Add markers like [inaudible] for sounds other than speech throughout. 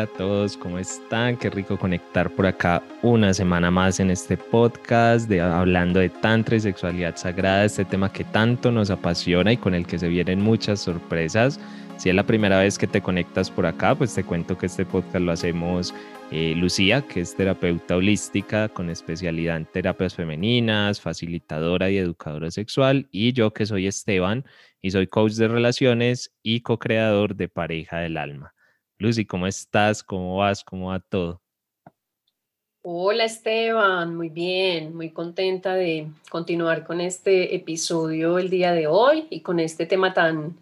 A todos, ¿cómo están? Qué rico conectar por acá una semana más en este podcast de hablando de tantra y sexualidad sagrada, este tema que tanto nos apasiona y con el que se vienen muchas sorpresas. Si es la primera vez que te conectas por acá, pues te cuento que este podcast lo hacemos eh, Lucía, que es terapeuta holística con especialidad en terapias femeninas, facilitadora y educadora sexual, y yo que soy Esteban y soy coach de relaciones y co-creador de Pareja del Alma. Lucy, ¿cómo estás? ¿Cómo vas? ¿Cómo va todo? Hola Esteban, muy bien, muy contenta de continuar con este episodio el día de hoy y con este tema tan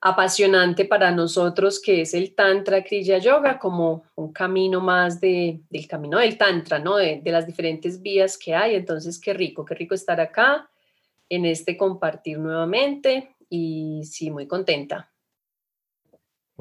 apasionante para nosotros que es el Tantra Kriya Yoga como un camino más de, del camino del Tantra, ¿no? De las diferentes vías que hay. Entonces, qué rico, qué rico estar acá en este compartir nuevamente y sí, muy contenta.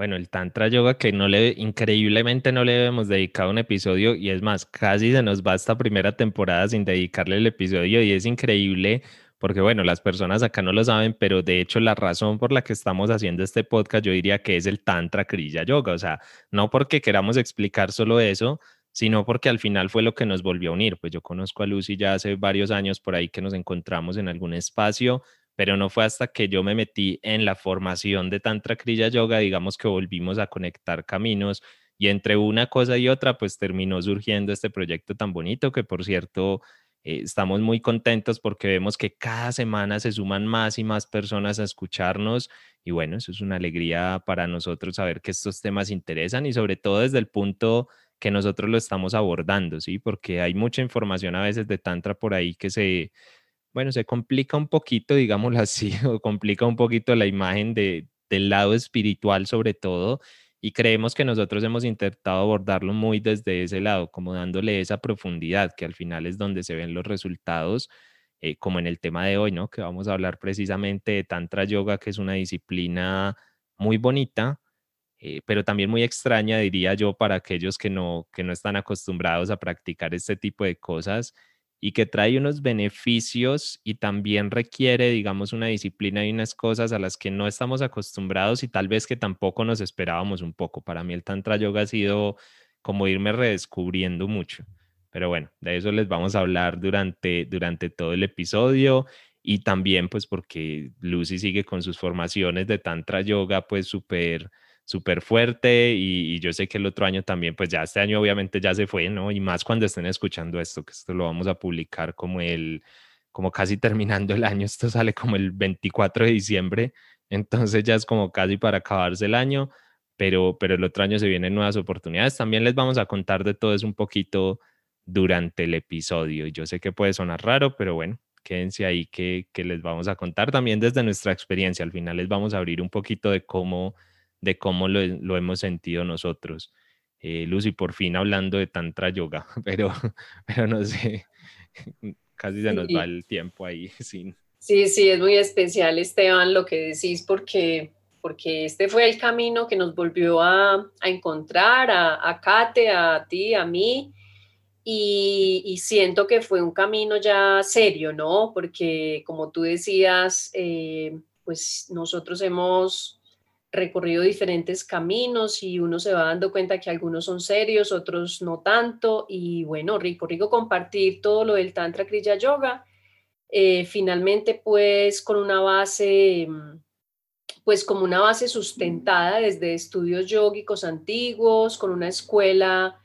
Bueno, el Tantra Yoga que no le, increíblemente no le hemos dedicado un episodio y es más, casi se nos va esta primera temporada sin dedicarle el episodio y es increíble porque bueno, las personas acá no lo saben, pero de hecho la razón por la que estamos haciendo este podcast yo diría que es el Tantra Kriya Yoga, o sea, no porque queramos explicar solo eso, sino porque al final fue lo que nos volvió a unir. Pues yo conozco a Lucy ya hace varios años por ahí que nos encontramos en algún espacio, pero no fue hasta que yo me metí en la formación de Tantra Kriya Yoga, digamos que volvimos a conectar caminos y entre una cosa y otra, pues terminó surgiendo este proyecto tan bonito que, por cierto, eh, estamos muy contentos porque vemos que cada semana se suman más y más personas a escucharnos y bueno, eso es una alegría para nosotros saber que estos temas interesan y sobre todo desde el punto que nosotros lo estamos abordando, ¿sí? Porque hay mucha información a veces de Tantra por ahí que se, bueno, se complica un poquito, digámoslo [laughs] así, o complica un poquito la imagen de, del lado espiritual sobre todo, y creemos que nosotros hemos intentado abordarlo muy desde ese lado, como dándole esa profundidad, que al final es donde se ven los resultados, eh, como en el tema de hoy, ¿no? Que vamos a hablar precisamente de Tantra Yoga, que es una disciplina muy bonita, eh, pero también muy extraña, diría yo, para aquellos que no, que no están acostumbrados a practicar este tipo de cosas y que trae unos beneficios y también requiere, digamos, una disciplina y unas cosas a las que no estamos acostumbrados y tal vez que tampoco nos esperábamos un poco. Para mí el Tantra Yoga ha sido como irme redescubriendo mucho. Pero bueno, de eso les vamos a hablar durante, durante todo el episodio y también pues porque Lucy sigue con sus formaciones de Tantra Yoga pues súper súper fuerte y, yo sé que el otro año también, pues ya este año obviamente ya se fue, ¿no? Y más cuando estén escuchando esto, que esto lo vamos a publicar como el, como casi terminando el año, esto sale como el 24 de diciembre, entonces ya es como casi para acabarse el año, pero, pero el otro año se vienen nuevas oportunidades. También les vamos a contar de todo eso un poquito durante el episodio. Yo sé que puede sonar raro, pero bueno, quédense ahí que, que les vamos a contar también desde nuestra experiencia. Al final les vamos a abrir un poquito de cómo de cómo lo, hemos sentido nosotros. Eh, Lucy, por fin hablando de Tantra Yoga, [laughs] pero, pero no sé, [laughs] casi se nos va el tiempo ahí [laughs] sin... Sí, sí, es muy especial, Esteban, lo que decís, porque, porque este fue el camino que nos volvió a, encontrar, a, a, Kate, a ti, a mí, y, siento que fue un camino ya serio, ¿no? Porque como tú decías, eh, pues nosotros hemos recorrido diferentes caminos y uno se va dando cuenta que algunos son serios, otros no tanto. Y bueno, rico, rico compartir todo lo del Tantra Kriya Yoga. Eh, finalmente, pues con una base, pues como una base sustentada desde estudios yógicos antiguos, con una escuela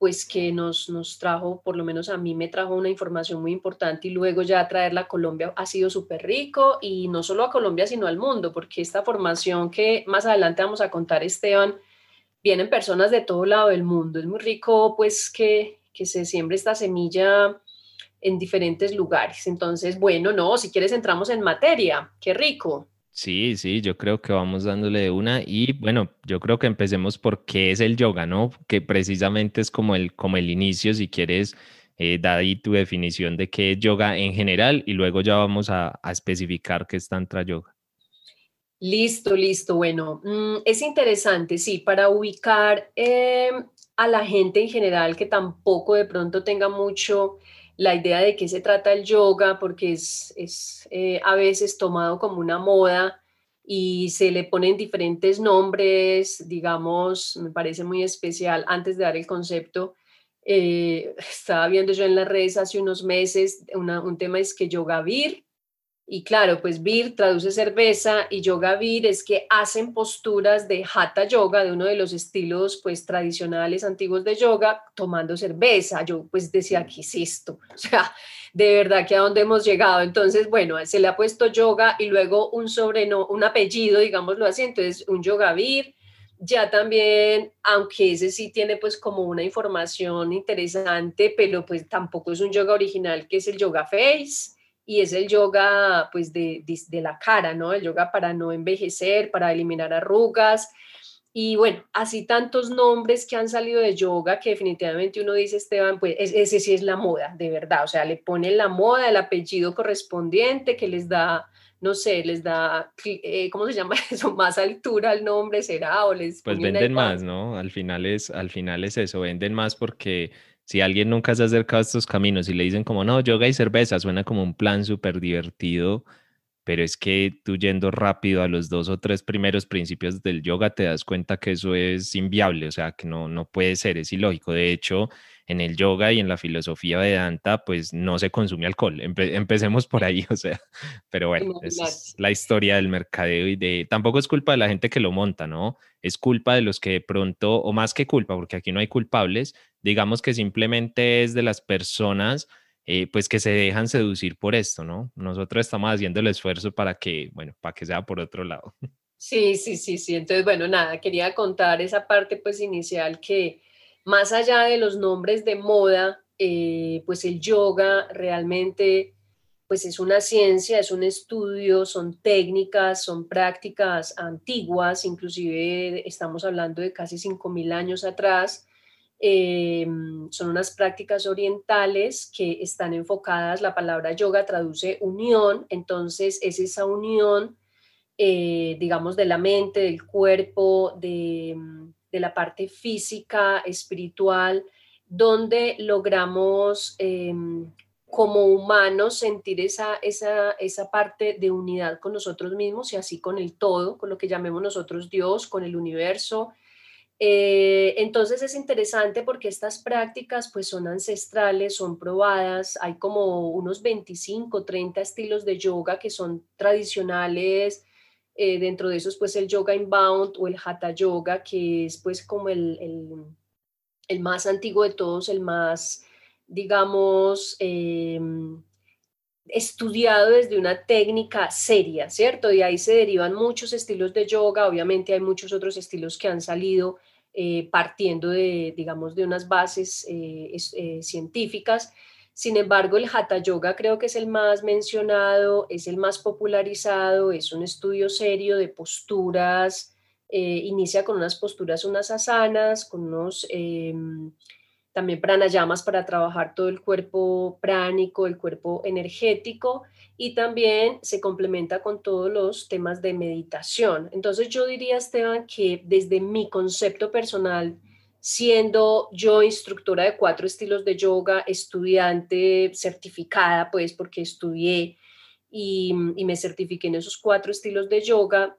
pues que nos, nos trajo, por lo menos a mí me trajo una información muy importante y luego ya traerla a Colombia ha sido súper rico y no solo a Colombia, sino al mundo, porque esta formación que más adelante vamos a contar, Esteban, vienen personas de todo lado del mundo. Es muy rico pues que, que se siembre esta semilla en diferentes lugares. Entonces, bueno, no, si quieres entramos en materia, qué rico. Sí, sí, yo creo que vamos dándole de una y bueno, yo creo que empecemos por qué es el yoga, ¿no? Que precisamente es como el, como el inicio, si quieres, eh, da ahí tu definición de qué es yoga en general y luego ya vamos a, especificar qué es tantra yoga. Listo, listo. Bueno, mm, es interesante, sí, para ubicar em, a la gente en general que tampoco de pronto tenga mucho la idea de qué se trata el yoga, porque es, es eh, a veces tomado como una moda y se le ponen diferentes nombres, digamos, me parece muy especial antes de dar el concepto. Eh, [laughs] estaba viendo yo en las redes hace unos meses un tema es que yoga vir y claro, pues vir traduce cerveza y yoga vir es que hacen posturas de hatha yoga, de uno de los estilos pues tradicionales antiguos de yoga, tomando cerveza. Yo pues decía, ¿qué es esto? [laughs] O sea, de verdad que a dónde hemos llegado. Entonces, bueno, se le ha puesto yoga y luego un sobreno, un apellido, digámoslo así, entonces un yoga vir. Ya también, aunque ese sí tiene pues como una información interesante, pero pues tampoco es un yoga original, que es el yoga face y es el yoga pues de, de, la cara, ¿no? El yoga para no envejecer, para eliminar arrugas. Y bueno, así tantos nombres que han salido de yoga que definitivamente uno dice, Esteban, pues ese sí es la moda, de verdad. O sea, le ponen la moda, el apellido correspondiente que les da, no sé, les da, eh, ¿cómo se llama [laughs] eso? Más altura al nombre, será, o les... Pues venden más, ¿no? Al final, es, al final es eso, venden más porque si alguien nunca se ha acercado a estos caminos y le dicen como, no, yoga y cerveza, suena como un plan súper divertido, pero es que tú yendo rápido a los dos o tres primeros principios del yoga te das cuenta que eso es inviable, o sea, que no, no puede ser, es ilógico. De hecho, en el yoga y en la filosofía Vedanta, pues no se consume alcohol. empecemos por ahí, [laughs] o sea, pero bueno, es la historia del mercadeo y de, tampoco es culpa de la gente que lo monta, ¿no? Es culpa de los que de pronto, o más que culpa, porque aquí no hay culpables, digamos que simplemente es de las personas eh, pues que se dejan seducir por esto, ¿no? Nosotros estamos haciendo el esfuerzo para que, bueno, para que sea por otro lado. [laughs] Sí, sí, sí, sí. Entonces, bueno, nada, quería contar esa parte pues inicial que más allá de los nombres de moda, eh, pues el yoga realmente pues es una ciencia, es un estudio, son técnicas, son prácticas antiguas, inclusive estamos hablando de casi 5.000 años atrás, eh, son unas prácticas orientales que están enfocadas, la palabra yoga traduce unión, entonces es esa unión, eh, digamos, de la mente, del cuerpo, de, la parte física, espiritual, donde logramos eh, como humanos sentir esa, esa, esa parte de unidad con nosotros mismos y así con el todo, con lo que llamemos nosotros Dios, con el universo, eh, entonces es interesante porque estas prácticas pues son ancestrales, son probadas, hay como unos 25, 30 estilos de yoga que son tradicionales, eh, dentro de esos pues el yoga inbound o el hatha yoga que es pues como el, el, más antiguo de todos, el más digamos em, estudiado desde una técnica seria, ¿cierto? De ahí se derivan muchos estilos de yoga, obviamente hay muchos otros estilos que han salido eh, partiendo de, digamos, de unas bases eh, eh, científicas. Sin embargo, el Hatha Yoga creo que es el más mencionado, es el más popularizado, es un estudio serio de posturas, inicia con unas posturas, unas asanas, con unos también pranayamas para trabajar todo el cuerpo pránico, el cuerpo energético y también se complementa con todos los temas de meditación. Entonces yo diría, Esteban, que desde mi concepto personal, siendo yo instructora de cuatro estilos de yoga, estudiante certificada, pues porque estudié y, me certifiqué en esos cuatro estilos de yoga,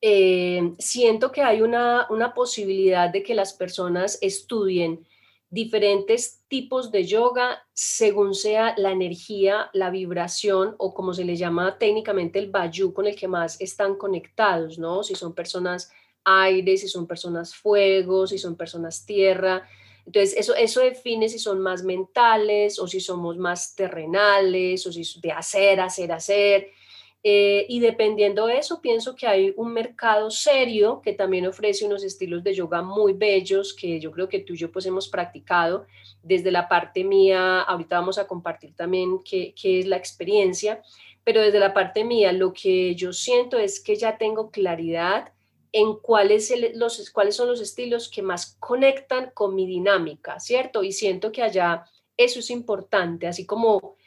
eh, siento que hay una, una posibilidad de que las personas estudien diferentes tipos de yoga según sea la energía, la vibración o como se le llama técnicamente el bayú con el que más están conectados, ¿no? Si son personas aire, si son personas fuego, si son personas tierra. Entonces, eso, eso define si son más mentales o si somos más terrenales o si de hacer, hacer, hacer. Eh, y dependiendo de eso, pienso que hay un mercado serio que también ofrece unos estilos de yoga muy bellos que yo creo que tú y yo pues hemos practicado desde la parte mía. Ahorita vamos a compartir también qué, qué es la experiencia, pero desde la parte mía lo que yo siento es que ya tengo claridad en cuáles, los, cuáles son los estilos que más conectan con mi dinámica, ¿cierto? Y siento que allá eso es importante, así como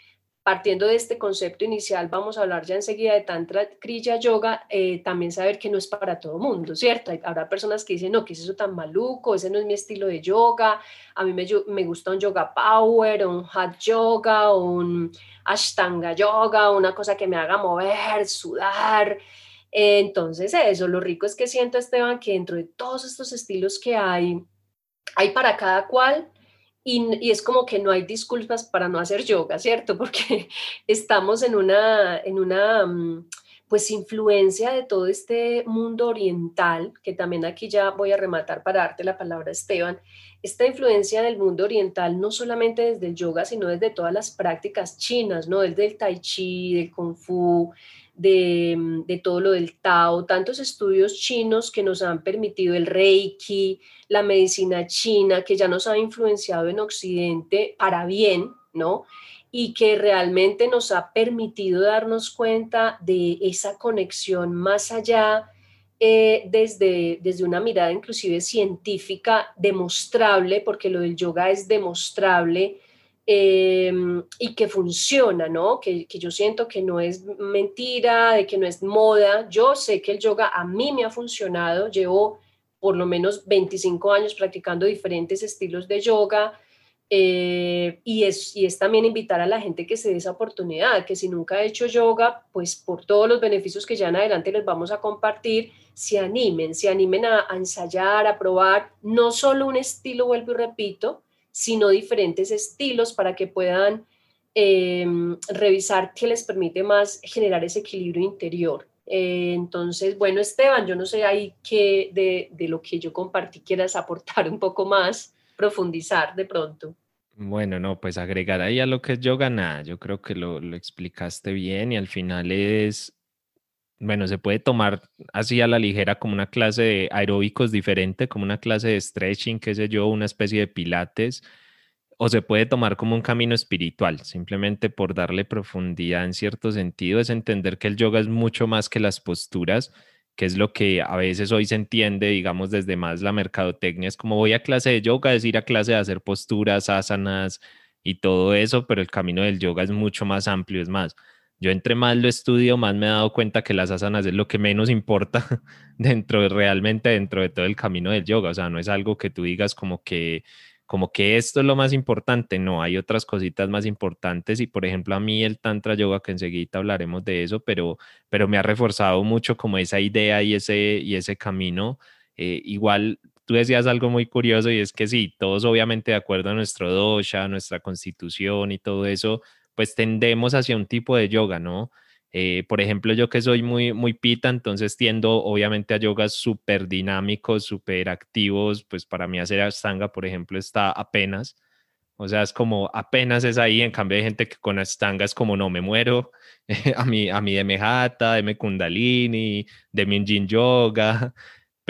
partiendo de este concepto inicial, vamos a hablar ya enseguida de Tantra Kriya Yoga, eh, también saber que no es para todo mundo, ¿cierto? Habrá personas que dicen, no, ¿qué es eso tan maluco? Ese no es mi estilo de yoga. A mí me, me gusta un yoga power, un hot yoga, un ashtanga yoga, una cosa que me haga mover, sudar. Entonces, eso, lo rico es que siento, Esteban, que dentro de todos estos estilos que hay, hay para cada cual y, es como que no hay disculpas para no hacer yoga, ¿cierto? [laughs] Porque estamos en una, en una mm, pues influencia de todo este mundo oriental, que también aquí ya voy a rematar para darte la palabra, Esteban, esta influencia del mundo oriental no solamente desde el yoga, sino desde todas las prácticas chinas, ¿no? Desde el tai chi, del kung fu, de, de, todo lo del Tao, tantos estudios chinos que nos han permitido el Reiki, la medicina china, que ya nos ha influenciado en Occidente para bien, ¿no? Y que realmente nos ha permitido darnos cuenta de esa conexión más allá eh, desde, desde una mirada inclusive científica demostrable, porque lo del yoga es demostrable, Em, y que funciona, ¿no? Que, que, yo siento que no es mentira, de que no es moda. Yo sé que el yoga a mí me ha funcionado. Llevo por lo menos 25 años practicando diferentes estilos de yoga. Eh, y, es, y es también invitar a la gente que se dé esa oportunidad, que si nunca ha hecho yoga, pues por todos los beneficios que ya en adelante les vamos a compartir, se animen, se animen a, ensayar, a probar, no solo un estilo, vuelvo y repito, sino diferentes estilos para que puedan em, revisar qué les permite más generar ese equilibrio interior. Eh, entonces, bueno, Esteban, yo no sé ahí qué de, de, lo que yo compartí quieras aportar un poco más, profundizar de pronto. Bueno, no, pues agregar ahí a lo que es yoga, nada, yo creo que lo, lo explicaste bien y al final es bueno, se puede tomar así a la ligera como una clase de aeróbicos diferente, como una clase de stretching, qué sé yo, una especie de pilates, o se puede tomar como un camino espiritual, simplemente por darle profundidad en cierto sentido, es entender que el yoga es mucho más que las posturas, que es lo que a veces hoy se entiende, digamos, desde más la mercadotecnia, es como voy a clase de yoga, es ir a clase de hacer posturas, asanas y todo eso, pero el camino del yoga es mucho más amplio, es más yo entre más lo estudio, más me he dado cuenta que las asanas es lo que menos importa [laughs] dentro, realmente dentro de todo el camino del yoga. O sea, no es algo que tú digas como que, como que esto es lo más importante. No, hay otras cositas más importantes. Y por ejemplo, a mí el Tantra Yoga, que enseguida hablaremos de eso, pero, pero me ha reforzado mucho como esa idea y ese, y ese camino. Eh, igual tú decías algo muy curioso y es que sí, todos obviamente de acuerdo a nuestro dosha, nuestra constitución y todo eso, pues tendemos hacia un tipo de yoga, ¿no? Eh, por ejemplo, yo que soy muy, muy pita, entonces tiendo obviamente a yogas súper dinámicos, súper activos, pues para mí hacer Ashtanga, por ejemplo, está apenas, o sea, es como apenas es ahí, en cambio hay gente que con Ashtanga es como no me muero, [laughs] a mí, a mí de Mejata, de Kundalini, de Minjin Yoga,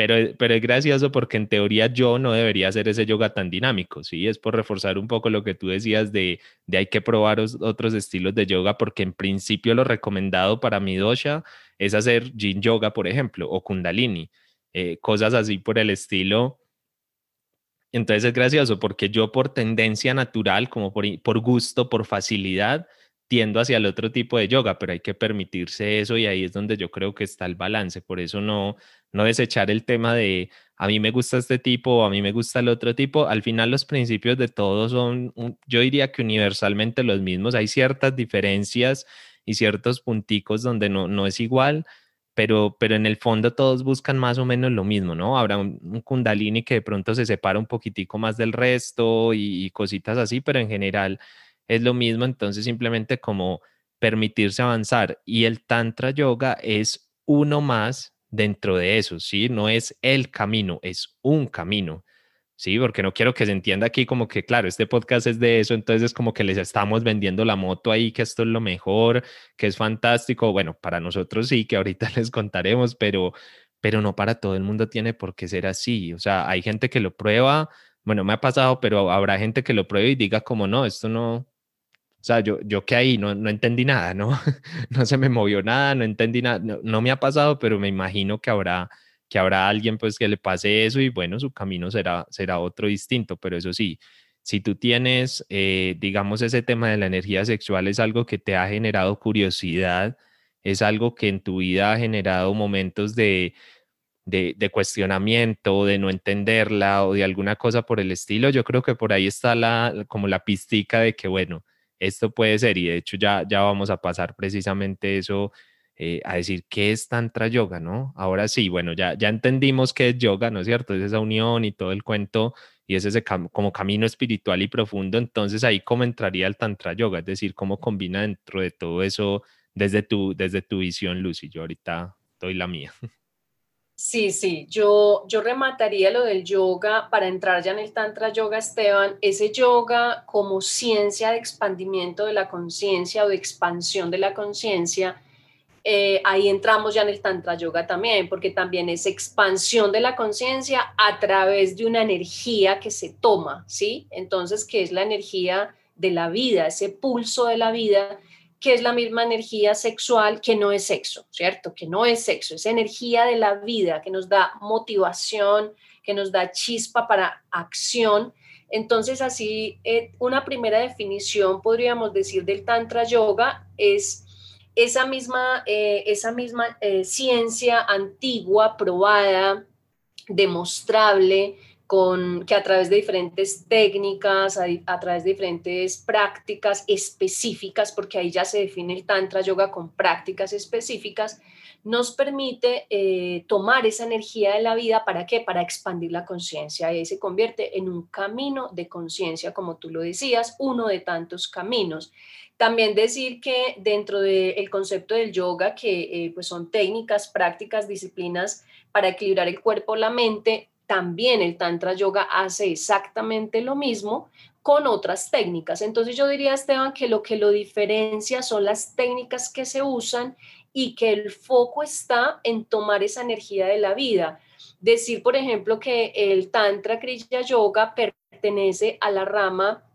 pero, pero es gracioso porque en teoría yo no debería hacer ese yoga tan dinámico, ¿sí? Es por reforzar un poco lo que tú decías de, de hay que probar otros estilos de yoga porque en principio lo recomendado para mi dosha es hacer yin yoga, por ejemplo, o kundalini, eh, cosas así por el estilo. Entonces es gracioso porque yo por tendencia natural, como por, por gusto, por facilidad, tiendo hacia el otro tipo de yoga, pero hay que permitirse eso y ahí es donde yo creo que está el balance. Por eso no, no desechar el tema de a mí me gusta este tipo a mí me gusta el otro tipo. Al final los principios de todos son, yo diría que universalmente los mismos. Hay ciertas diferencias y ciertos punticos donde no, no es igual, pero, pero en el fondo todos buscan más o menos lo mismo, ¿no? Habrá un, kundalini que de pronto se separa un poquitico más del resto y cositas así, pero en general es lo mismo, entonces simplemente como permitirse avanzar. Y el Tantra Yoga es uno más dentro de eso, ¿sí? No es el camino, es un camino, ¿sí? Porque no quiero que se entienda aquí como que, claro, este podcast es de eso, entonces es como que les estamos vendiendo la moto ahí, que esto es lo mejor, que es fantástico. Bueno, para nosotros sí, que ahorita [laughs] les contaremos, pero, pero no para todo el mundo tiene por qué ser así. O sea, hay gente que lo prueba, bueno, me ha pasado, pero habrá gente que lo pruebe y diga como, no, esto no, o sea, yo, yo que ahí no, no entendí nada, ¿no? [laughs] no se me movió nada, no entendí nada, no, me ha pasado, pero me imagino que habrá, que habrá alguien pues que le pase eso y bueno, su camino será, será otro distinto, pero eso sí, si tú tienes, eh, digamos, ese tema de la energía sexual es algo que te ha generado curiosidad, es algo que en tu vida ha generado momentos de, de, de, cuestionamiento, de no entenderla o de alguna cosa por el estilo, yo creo que por ahí está la, como la pistica de que, bueno, esto puede ser y de hecho ya, ya vamos a pasar precisamente eso eh, a decir qué es Tantra Yoga, ¿no? Ahora sí, bueno, ya, ya entendimos qué es yoga, ¿no es cierto? Es esa unión y todo el cuento y es ese como camino espiritual y profundo, entonces ahí cómo entraría el Tantra Yoga, es decir, cómo combina dentro de todo eso desde tu, desde tu visión, Lucy. Yo ahorita doy la mía. [laughs] Sí, sí, yo, yo remataría lo del yoga para entrar ya en el Tantra Yoga, Esteban, ese yoga como ciencia de expandimiento de la conciencia o de expansión de la conciencia. Eh, ahí entramos ya en el Tantra Yoga también, porque también es expansión de la conciencia a través de una energía que se toma, ¿sí? Entonces, ¿qué es la energía de la vida, ese pulso de la vida que es la misma energía sexual que no es sexo, ¿cierto? Que no es sexo, es energía de la vida que nos da motivación, que nos da chispa para acción. Entonces, así, eh, una primera definición, podríamos decir, del Tantra Yoga es esa misma, eh, esa misma eh, ciencia antigua, probada, demostrable, que a través de diferentes técnicas, a, través de diferentes prácticas específicas, porque ahí ya se define el Tantra Yoga con prácticas específicas, nos permite eh, tomar esa energía de la vida, ¿para qué? Para expandir la conciencia. Y se convierte en un camino de conciencia, como tú lo decías, uno de tantos caminos. También decir que dentro del concepto del yoga, que eh, pues son técnicas, prácticas, disciplinas para equilibrar el cuerpo, la mente, también el Tantra Yoga hace exactamente lo mismo con otras técnicas. Entonces yo diría, Esteban, que lo que lo diferencia son las técnicas que se usan y que el foco está en tomar esa energía de la vida. Decir, por ejemplo, que el Tantra Kriya Yoga pertenece a la rama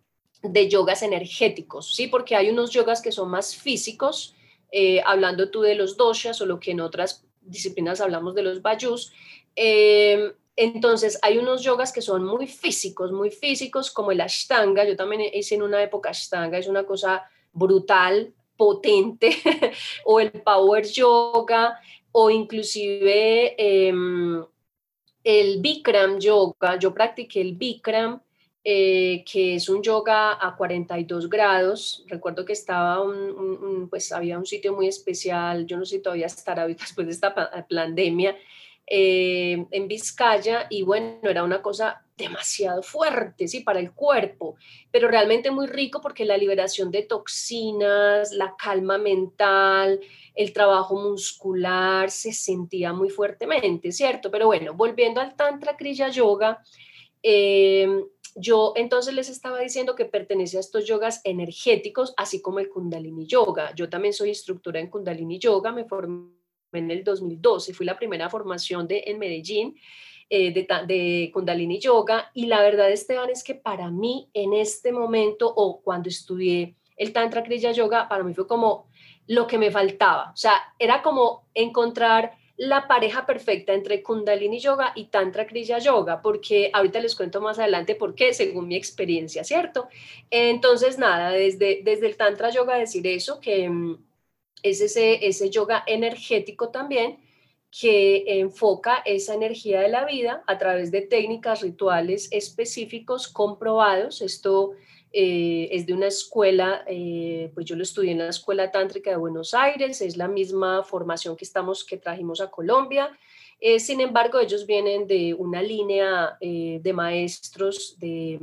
de yogas energéticos, ¿sí? Porque hay unos yogas que son más físicos, eh, hablando tú de los doshas o lo que en otras disciplinas hablamos de los vayus. Eh, entonces, hay unos yogas que son muy físicos, muy físicos, como el Ashtanga. Yo también hice en una época Ashtanga, es una cosa brutal, potente, [laughs] o el Power Yoga, o inclusive em, el Bikram Yoga. Yo practiqué el Bikram, eh, que es un yoga a 42 grados. Recuerdo que estaba un, pues había un sitio muy especial, yo no sé si todavía estará después de esta pandemia, eh, en Vizcaya y bueno, era una cosa demasiado fuerte, sí, para el cuerpo, pero realmente muy rico porque la liberación de toxinas, la calma mental, el trabajo muscular se sentía muy fuertemente, ¿cierto? Pero bueno, volviendo al Tantra Kriya Yoga, em, yo entonces les estaba diciendo que pertenece a estos yogas energéticos, así como el Kundalini Yoga. Yo también soy instructora en Kundalini Yoga, me formé en el 2012, fui la primera formación de, en Medellín eh, de, de, Kundalini Yoga y la verdad, Esteban, es que para mí en este momento o cuando estudié el Tantra Kriya Yoga, para mí fue como lo que me faltaba, o sea, era como encontrar la pareja perfecta entre Kundalini Yoga y Tantra Kriya Yoga, porque ahorita les cuento más adelante por qué, según mi experiencia, ¿cierto? Entonces, nada, desde, desde el Tantra Yoga decir eso, que mm, es ese, ese yoga energético también que enfoca esa energía de la vida a través de técnicas, rituales específicos comprobados. Esto eh, es de una escuela, eh, pues yo lo estudié en la Escuela Tántrica de Buenos Aires, es la misma formación que, estamos, que trajimos a Colombia. Eh, sin embargo, ellos vienen de una línea de maestros de,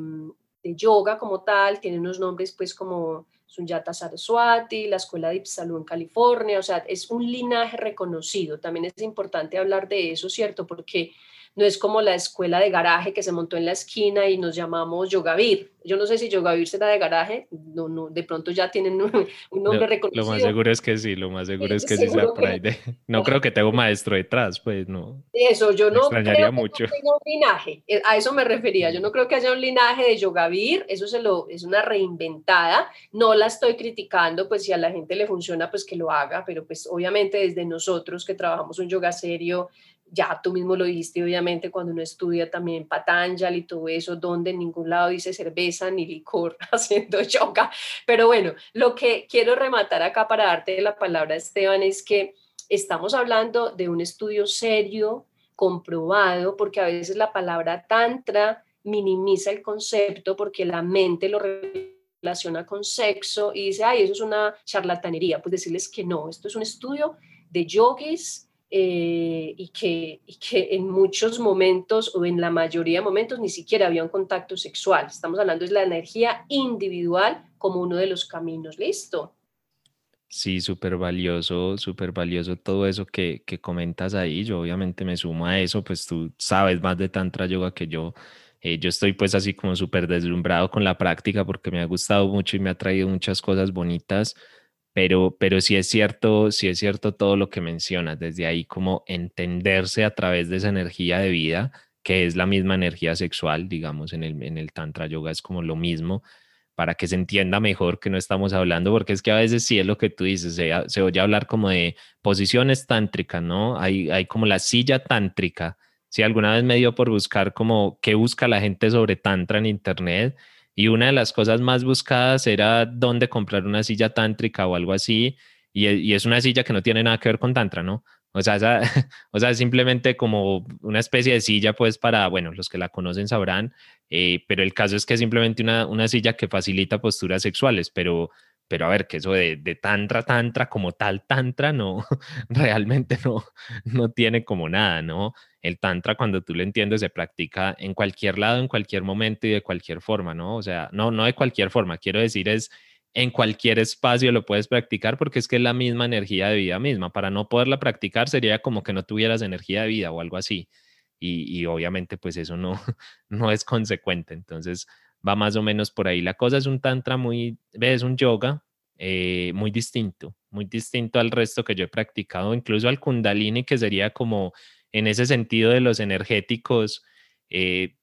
de yoga como tal, tienen unos nombres pues como Sunyata Saraswati, la Escuela de Ipsalú en California, o sea, es un linaje reconocido. También es importante hablar de eso, ¿cierto? Porque no es como la escuela de garaje que se montó en la esquina y nos llamamos Yogavir. Yo no sé si Yogavir será de garaje, no, no, de pronto ya tienen un, nombre [laughs] reconocido. Lo más seguro es que sí, lo más seguro es que sí sea por ahí. [laughs] no creo que tenga un maestro detrás, pues no. Eso, yo no creo mucho. que un linaje, eh, a eso me refería, yo no creo que haya un linaje de Yogavir, eso se lo, es una reinventada, no la estoy criticando, pues si a la gente le funciona, pues que lo haga, pero pues obviamente desde nosotros que trabajamos un yoga serio, ya tú mismo lo dijiste, obviamente, cuando uno estudia también Patanjali y todo eso, donde en ningún lado dice cerveza ni licor [laughs] haciendo yoga. Pero bueno, lo que quiero rematar acá para darte la palabra, Esteban, es que estamos hablando de un estudio serio, comprobado, porque a veces la palabra tantra minimiza el concepto porque la mente lo relaciona con sexo y dice, ay, eso es una charlatanería. Pues decirles que no, esto es un estudio de yogis eh, y, que, y que en muchos momentos o en la mayoría de momentos ni siquiera había un contacto sexual. Estamos hablando de la energía individual como uno de los caminos. Listo. Sí, súper valioso, súper valioso todo eso que, que comentas ahí. Yo obviamente me sumo a eso, pues tú sabes más de Tantra Yoga que yo. Eh, yo estoy pues así como súper deslumbrado con la práctica porque me ha gustado mucho y me ha traído muchas cosas bonitas pero, pero sí es cierto, sí es cierto todo lo que mencionas, desde ahí como entenderse a través de esa energía de vida, que es la misma energía sexual, digamos, en el, en el Tantra Yoga es como lo mismo, para que se entienda mejor que no estamos hablando, porque es que a veces sí es lo que tú dices, se, se oye hablar como de posiciones tántricas, ¿no? Hay, hay como la silla tántrica. Si alguna vez me dio por buscar como qué busca la gente sobre Tantra en Internet, y una de las cosas más buscadas era dónde comprar una silla tántrica o algo así. Y, es una silla que no tiene nada que ver con tantra, ¿no? O sea, [laughs] o sea, simplemente como una especie de silla, pues para, bueno, los que la conocen sabrán, eh, pero el caso es que es simplemente una, una silla que facilita posturas sexuales, pero, pero a ver, que eso de, de, tantra, tantra, como tal tantra, no, [laughs] realmente no, no tiene como nada, ¿no? el tantra, cuando tú lo entiendes, se practica en cualquier lado, en cualquier momento y de cualquier forma, ¿no? O sea, no, no de cualquier forma, quiero decir es en cualquier espacio lo puedes practicar porque es que es la misma energía de vida misma. Para no poderla practicar sería como que no tuvieras energía de vida o algo así. Y, obviamente pues eso no, [laughs] no es consecuente. Entonces va más o menos por ahí. La cosa es un tantra muy, ves, un yoga eh, muy distinto, muy distinto al resto que yo he practicado, incluso al kundalini, que sería como en ese sentido de los energéticos, eh,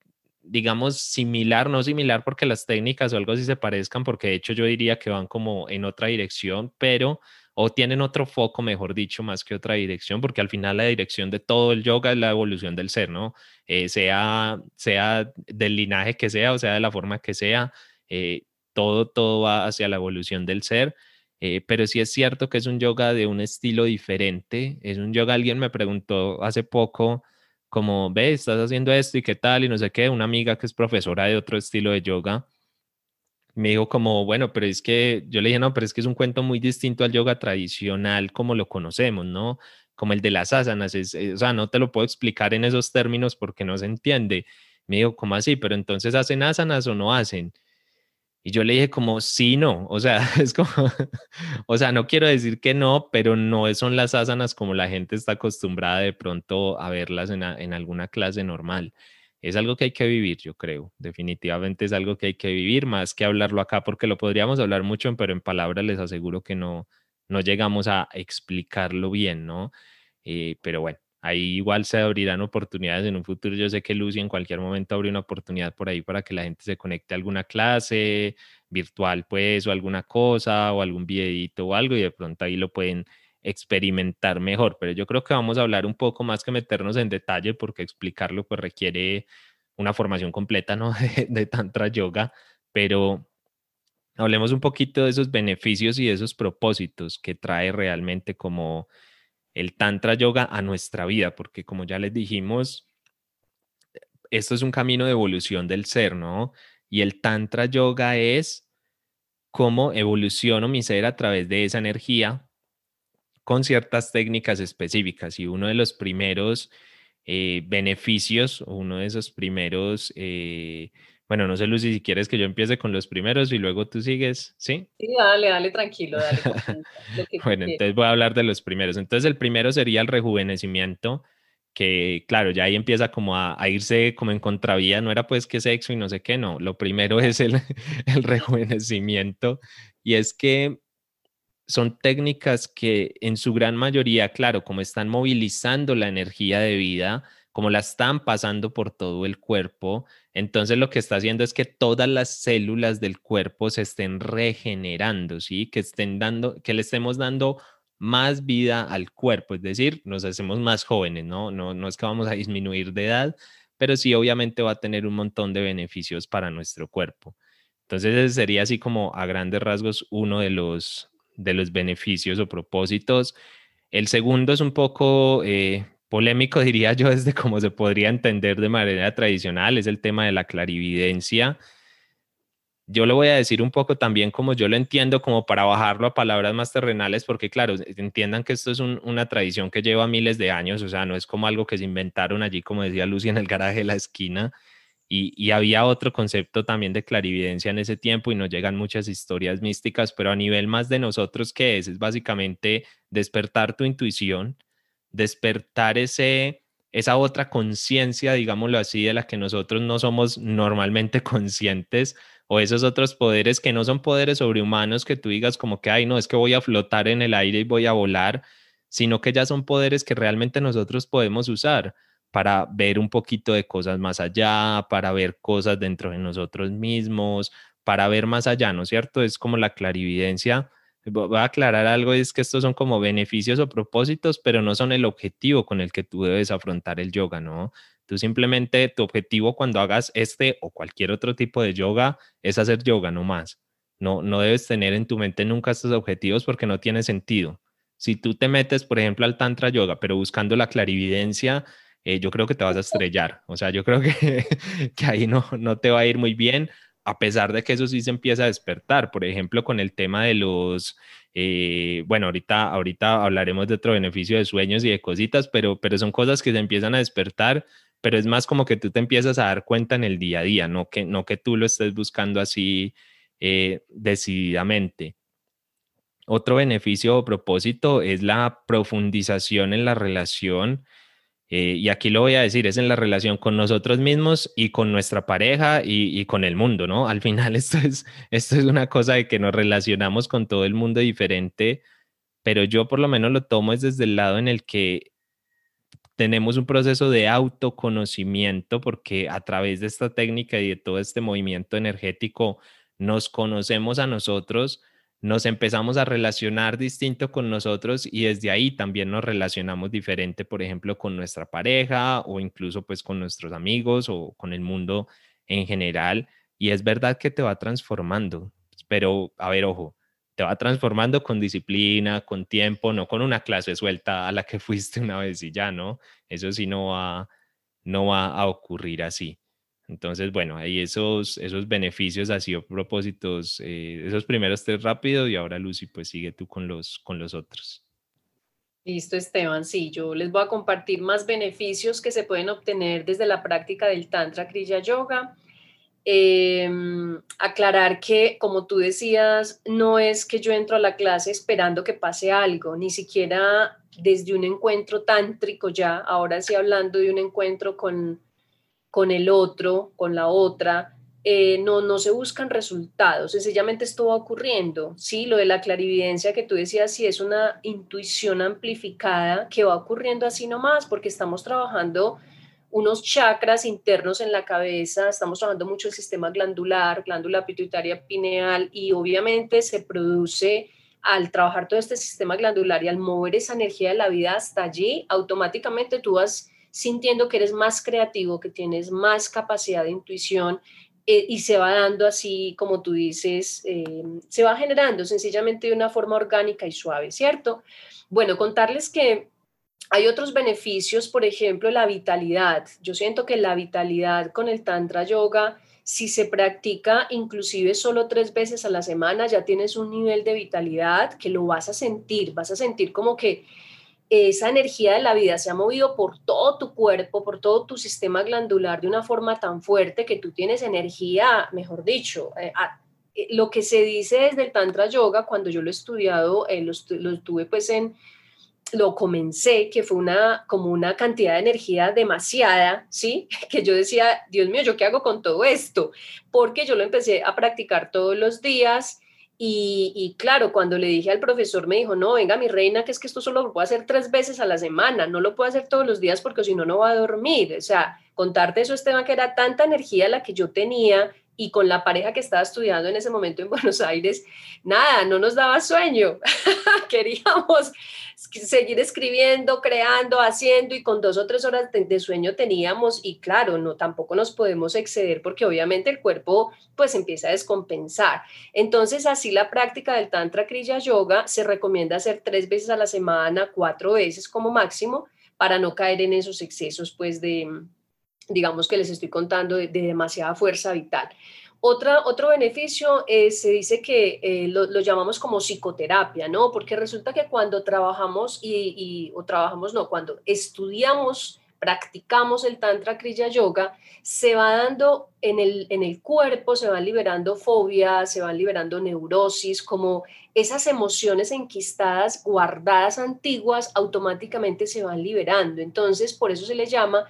digamos, similar, no similar porque las técnicas o algo así se parezcan, porque de hecho yo diría que van como en otra dirección, pero o tienen otro foco, mejor dicho, más que otra dirección, porque al final la dirección de todo el yoga es la evolución del ser, ¿no? Eh, sea, sea del linaje que sea, o sea, de la forma que sea, eh, todo, todo va hacia la evolución del ser. Eh, pero sí es cierto que es un yoga de un estilo diferente. Es un yoga, alguien me preguntó hace poco, como, ve, estás haciendo esto y qué tal, y no sé qué, una amiga que es profesora de otro estilo de yoga, me dijo como, bueno, pero es que yo le dije, no, pero es que es un cuento muy distinto al yoga tradicional como lo conocemos, ¿no? Como el de las asanas, es, eh, o sea, no te lo puedo explicar en esos términos porque no se entiende. Me dijo, ¿cómo así? Pero entonces hacen asanas o no hacen. Y yo le dije como, sí, no, o sea, [laughs] es como, o sea, no quiero decir que no, pero no son las asanas como la gente está acostumbrada de pronto a verlas en, en alguna clase normal. Es algo que hay que vivir, yo creo. Definitivamente es algo que hay que vivir, más que hablarlo acá, porque lo podríamos hablar mucho, pero en palabras les aseguro que no, no llegamos a explicarlo bien, ¿no? Eh, pero bueno, ahí igual se abrirán oportunidades en un futuro. Yo sé que Lucy en cualquier momento abre una oportunidad por ahí para que la gente se conecte a alguna clase virtual, pues, o alguna cosa, o algún videito o algo, y de pronto ahí lo pueden experimentar mejor. Pero yo creo que vamos a hablar un poco más que meternos en detalle, porque explicarlo pues requiere una formación completa, ¿no? [laughs] De, de Tantra Yoga, pero hablemos un poquito de esos beneficios y de esos propósitos que trae realmente como el Tantra Yoga a nuestra vida, porque como ya les dijimos, esto es un camino de evolución del ser, ¿no? Y el Tantra Yoga es cómo evoluciono mi ser a través de esa energía con ciertas técnicas específicas. Y uno de los primeros eh, beneficios, uno de esos primeros eh, bueno, no sé, Lucy, si quieres que yo empiece con los primeros y luego tú sigues, ¿sí? Sí, dale, dale, tranquilo, dale. [laughs] bueno, entonces voy a hablar de los primeros. Entonces, el primero sería el rejuvenecimiento, que claro, ya ahí empieza como a, irse como en contravía, no era pues que sexo y no sé qué, no, lo primero [laughs] es el, el [laughs] rejuvenecimiento y es que son técnicas que en su gran mayoría, claro, como están movilizando la energía de vida, como la están pasando por todo el cuerpo, entonces lo que está haciendo es que todas las células del cuerpo se estén regenerando, ¿sí? Que estén dando, que le estemos dando más vida al cuerpo, es decir, nos hacemos más jóvenes, ¿no? No, no es que vamos a disminuir de edad, pero sí obviamente va a tener un montón de beneficios para nuestro cuerpo. Entonces, sería así como a grandes rasgos uno de los, de los beneficios o propósitos. El segundo es un poco eh, polémico, [laughs] diría yo, desde cómo se podría entender de manera tradicional, es el tema de la clarividencia yo lo voy a decir un poco también como yo lo entiendo, como para bajarlo a palabras más terrenales, porque claro, entiendan que esto es una tradición que lleva miles de años, o sea, no es como algo que se inventaron allí, como decía Lucy, en el garaje de la esquina, y, había otro concepto también de clarividencia en ese tiempo y nos llegan muchas historias místicas, pero a nivel más de nosotros, ¿qué es? Es básicamente despertar tu intuición, despertar ese esa otra conciencia, digámoslo así, de la que nosotros no somos normalmente [laughs] conscientes, o esos otros poderes que no son poderes sobrehumanos que tú digas como que, ay, no, es que voy a flotar en el aire y voy a volar, sino que ya son poderes que realmente nosotros podemos usar para ver un poquito de cosas más allá, para ver cosas dentro de nosotros mismos, para ver más allá, ¿no es cierto? Es como la clarividencia. Voy a aclarar algo, es que estos son como beneficios o propósitos, pero no son el objetivo con el que tú debes afrontar el yoga, ¿no? Tú simplemente, tu objetivo cuando hagas este o cualquier otro tipo de yoga es hacer yoga, no más. No, no debes tener en tu mente nunca estos objetivos porque no tiene sentido. Si tú te metes, por ejemplo, al tantra yoga, pero buscando la clarividencia, eh, yo creo que te vas a estrellar. O sea, yo creo que, [laughs] que ahí no, no te va a ir muy bien, a pesar de que eso sí se empieza a despertar. Por ejemplo, con el tema de los, eh, bueno, ahorita, ahorita hablaremos de otro beneficio de sueños y de cositas, pero, pero son cosas que se empiezan a despertar pero es más como que tú te empiezas a dar cuenta en el día a día, no que, no que tú lo estés buscando así eh, decididamente. Otro beneficio o propósito es la profundización en la relación, eh, y aquí lo voy a decir, es en la relación con nosotros mismos y con nuestra pareja y, y, con el mundo, ¿no? Al final [laughs] esto es, esto es una cosa de que nos relacionamos con todo el mundo diferente, pero yo por lo menos lo tomo es desde el lado en el que tenemos un proceso de autoconocimiento porque a través de esta técnica y de todo este movimiento energético nos conocemos a nosotros, nos empezamos a relacionar distinto con nosotros y desde ahí también nos relacionamos diferente, por ejemplo, con nuestra pareja o incluso pues con nuestros amigos o con el mundo en general. Y es verdad que te va transformando, pero a ver, ojo, te va transformando con disciplina, con tiempo, no con una clase suelta a la que [laughs] fuiste una vez y ya, ¿no? Eso sí no va, no va a ocurrir así. Entonces, bueno, ahí esos, esos beneficios así o propósitos, eh, esos primeros tres rápido y ahora Lucy, pues sigue tú con los, con los otros. Listo, Esteban. Sí, yo les voy a compartir más beneficios que se pueden obtener desde la práctica del Tantra Kriya Yoga. Em, aclarar que, como tú decías, no es que yo entro a la clase esperando que pase algo, ni siquiera desde un encuentro tántrico ya, ahora sí hablando de un encuentro con, con el otro, con la otra, eh, no, no se buscan resultados, sencillamente esto va ocurriendo, ¿sí? Lo de la clarividencia que tú decías, sí es una intuición amplificada que va ocurriendo así nomás, porque estamos trabajando unos chakras internos en la cabeza, estamos trabajando mucho el sistema glandular, glándula pituitaria pineal y obviamente se produce al trabajar todo este sistema glandular y al mover esa energía de la vida hasta allí, automáticamente tú vas sintiendo que eres más creativo, que tienes más capacidad de intuición eh, y se va dando así, como tú dices, eh, se va generando sencillamente de una forma orgánica y suave, ¿cierto? Bueno, contarles que hay otros beneficios, por ejemplo, la vitalidad. Yo siento que la vitalidad con el Tantra Yoga, si se practica inclusive solo tres veces a la semana, ya tienes un nivel de vitalidad que lo vas a sentir, vas a sentir como que esa energía de la vida se ha movido por todo tu cuerpo, por todo tu sistema glandular de una forma tan fuerte que tú tienes energía, mejor dicho, eh, eh, lo que se dice desde el Tantra Yoga, cuando yo lo he estudiado, eh, lo, lo tuve pues en, lo comencé, que fue una, como una cantidad de energía demasiada, ¿sí? [laughs] Que yo decía, Dios mío, ¿yo qué hago con todo esto? Porque yo lo empecé a practicar todos los días y, y, claro, cuando le dije al profesor, me dijo, no, venga, mi reina, que es que esto solo lo puedo hacer tres veces a la semana, no lo puedo hacer todos los días porque si no, no va a dormir. O sea, contarte eso, Esteban, que era tanta energía la que yo tenía y con la pareja que estaba estudiando en ese momento en [laughs] Buenos Aires, nada, no nos daba sueño. [laughs] Queríamos seguir escribiendo, creando, haciendo y con dos o tres horas de, sueño teníamos y claro, no tampoco nos podemos exceder porque obviamente el cuerpo pues empieza a descompensar. Entonces así la práctica del Tantra Kriya Yoga se recomienda hacer tres veces a la semana, cuatro veces como máximo para no caer en esos excesos pues de digamos que les estoy contando, de, demasiada fuerza vital. Otra, otro beneficio se dice que eh, lo, llamamos como psicoterapia, ¿no? Porque resulta que cuando trabajamos y, o trabajamos, no, cuando estudiamos, practicamos el Tantra Kriya Yoga, se va dando en el, en el cuerpo, se van liberando fobias, se van liberando neurosis, como esas emociones enquistadas, guardadas, antiguas, automáticamente se van liberando. Entonces, por eso se le llama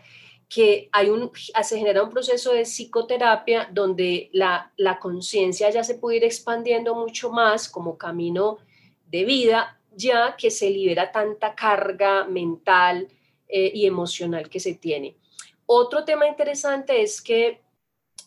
que hay un, se genera un proceso de psicoterapia donde la, la conciencia ya se puede ir expandiendo mucho más como camino de vida, ya que se libera tanta carga mental eh, y emocional que se tiene. Otro tema interesante es que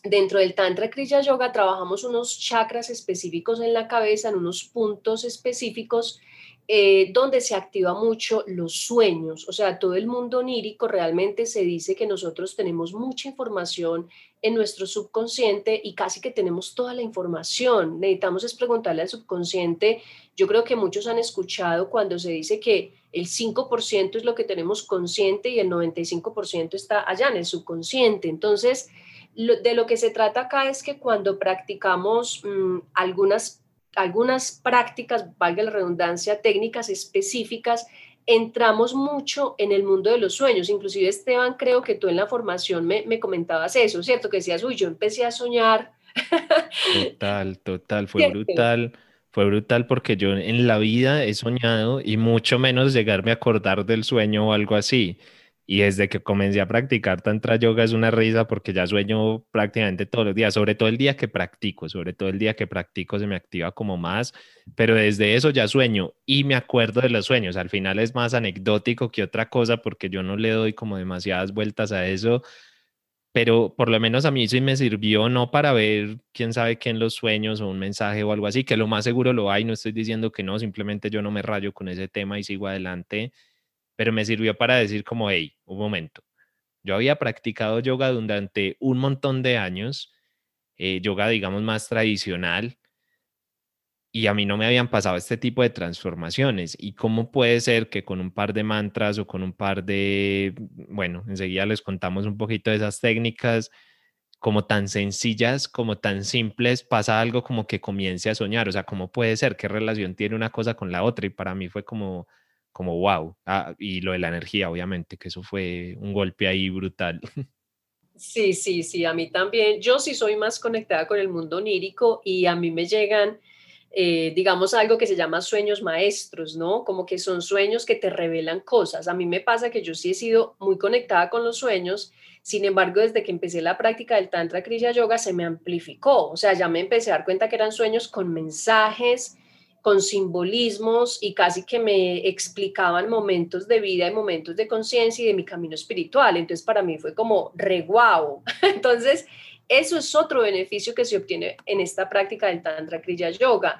dentro del Tantra Kriya Yoga trabajamos unos chakras específicos en la cabeza, en unos puntos específicos eh, donde se activa mucho los sueños. O sea, todo el mundo onírico realmente se dice que nosotros tenemos mucha información en nuestro subconsciente y casi que tenemos toda la información. Necesitamos es preguntarle al subconsciente. Yo creo que muchos han escuchado cuando se dice que el 5% es lo que tenemos consciente y el 95% está allá en el subconsciente. Entonces, de lo que se trata acá es que cuando practicamos mm, algunas algunas prácticas, valga la redundancia, técnicas específicas, entramos mucho en el mundo de los sueños. Inclusive, Esteban, creo que tú en la formación me, me comentabas eso, ¿cierto? Que decías, uy, yo empecé a soñar. Total, total, fue brutal. Fue brutal porque yo en la vida he soñado y mucho menos llegarme a acordar del sueño o algo así. Y desde que comencé a practicar Tantra Yoga es una risa porque ya sueño prácticamente todos los días, sobre todo el día que practico, sobre todo el día que practico se me activa como más, pero desde eso ya sueño y me acuerdo de los sueños. Al final es más anecdótico que otra cosa porque yo no le doy como demasiadas vueltas a eso, pero por lo menos a mí sí me sirvió no para ver quién sabe qué en los sueños o un mensaje o algo así, que lo más seguro lo hay, no estoy diciendo que no, simplemente yo no me rayo con ese tema y sigo adelante pero me sirvió para decir como, hey, un momento, yo había practicado yoga durante un montón de años, eh, yoga digamos más tradicional, y a mí no me habían pasado este tipo de transformaciones. ¿Y cómo puede ser que con un par de mantras o con un par de, bueno, enseguida les contamos un poquito de esas técnicas, como tan sencillas, como tan simples, pasa algo como que comience a soñar? O sea, ¿cómo puede ser? ¿Qué relación tiene una cosa con la otra? Y para mí fue como, como wow. Ah, y lo de la energía, obviamente, que eso fue un golpe ahí brutal. [laughs] Sí, sí, sí, a mí también. Yo sí soy más conectada con el mundo onírico y a mí me llegan, eh, digamos, algo que se llama sueños maestros, ¿no? Como que son sueños que te revelan cosas. A mí me pasa que yo sí he sido muy conectada con los sueños, sin embargo, desde que empecé la práctica del Tantra Kriya Yoga se me amplificó, o sea, ya me empecé a dar cuenta que eran sueños con mensajes, con simbolismos y casi que me explicaban momentos de vida y momentos de conciencia y de mi camino espiritual. Entonces para mí fue como re [laughs] Entonces eso es otro beneficio que se obtiene en esta práctica del Tantra Kriya Yoga.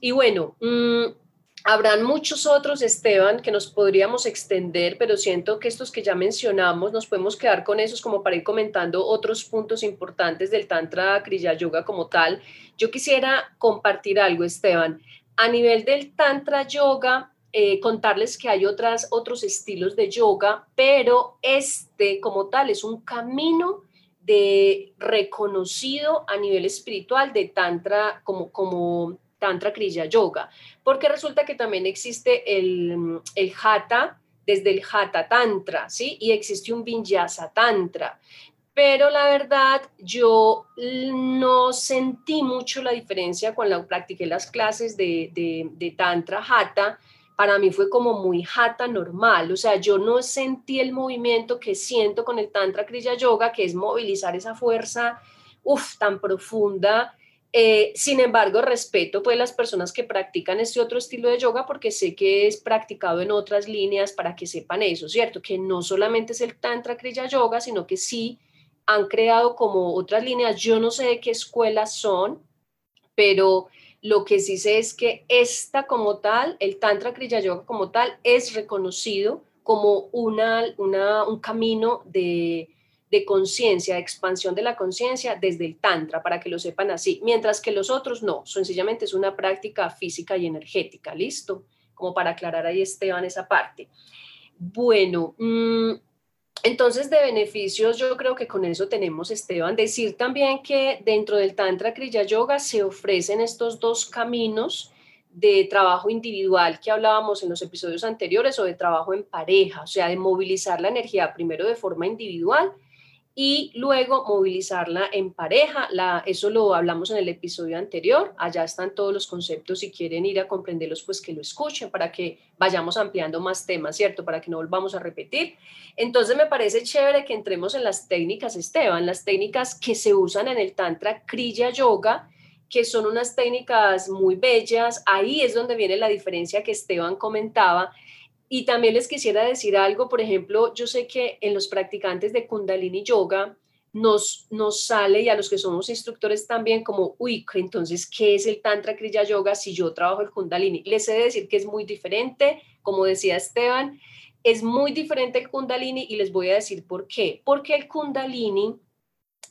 Y bueno, mm, habrán muchos otros, Esteban, que nos podríamos extender, pero siento que estos que ya mencionamos nos podemos quedar con esos como para ir comentando otros puntos importantes del Tantra Kriya Yoga como tal. Yo quisiera compartir algo, Esteban. A nivel del Tantra Yoga, eh, contarles que hay otras, otros estilos de yoga, pero este como tal es un camino de reconocido a nivel espiritual de Tantra como, como Tantra Kriya Yoga, porque resulta que también existe el, el Hatha, desde el Hatha Tantra, ¿sí? Y existe un Vinyasa Tantra pero la verdad yo no sentí mucho la diferencia cuando practiqué las clases de, de, Tantra Hatha. Para mí fue como muy Hatha normal, o sea, yo no sentí el movimiento que siento con el Tantra Kriya Yoga, que es movilizar esa fuerza, uff, tan profunda. Eh, sin embargo, respeto pues las personas que practican este otro estilo de yoga porque sé que es practicado en otras líneas para que sepan eso, ¿cierto? Que no solamente es el Tantra Kriya Yoga, sino que sí han creado como otras líneas. Yo no sé de qué escuelas son, pero lo que sí sé es que esta como tal, el Tantra Kriya Yoga como tal, es reconocido como una, un camino de, de conciencia, de expansión de la conciencia desde el Tantra, para que lo sepan así, mientras que los otros no, sencillamente es una práctica física y energética, ¿listo? Como para aclarar ahí Esteban esa parte. Bueno, mm, entonces de beneficios yo creo que con eso tenemos, Esteban, decir también que dentro del Tantra Kriya Yoga se ofrecen estos dos caminos de trabajo individual que hablábamos en los episodios anteriores o de trabajo en pareja, o sea, de movilizar la energía primero de forma individual y luego movilizarla en pareja. Eso lo hablamos en el episodio anterior. Allá están todos los conceptos. Si quieren ir a comprenderlos, pues que lo escuchen para que vayamos ampliando más temas, ¿cierto? Para que no volvamos a repetir. Entonces me parece chévere que entremos en las técnicas, Esteban, las técnicas que se usan en el Tantra Kriya Yoga que son unas técnicas muy bellas. Ahí es donde viene la diferencia que Esteban comentaba. Y también les quisiera decir algo, por ejemplo, yo sé que en los practicantes de Kundalini Yoga nos, nos sale, y a los que somos instructores también, como, uy, entonces, ¿qué es el Tantra Kriya Yoga si yo trabajo el Kundalini? Les he de decir que es muy diferente, como decía Esteban, es muy diferente el Kundalini y les voy a decir por qué. Porque el Kundalini,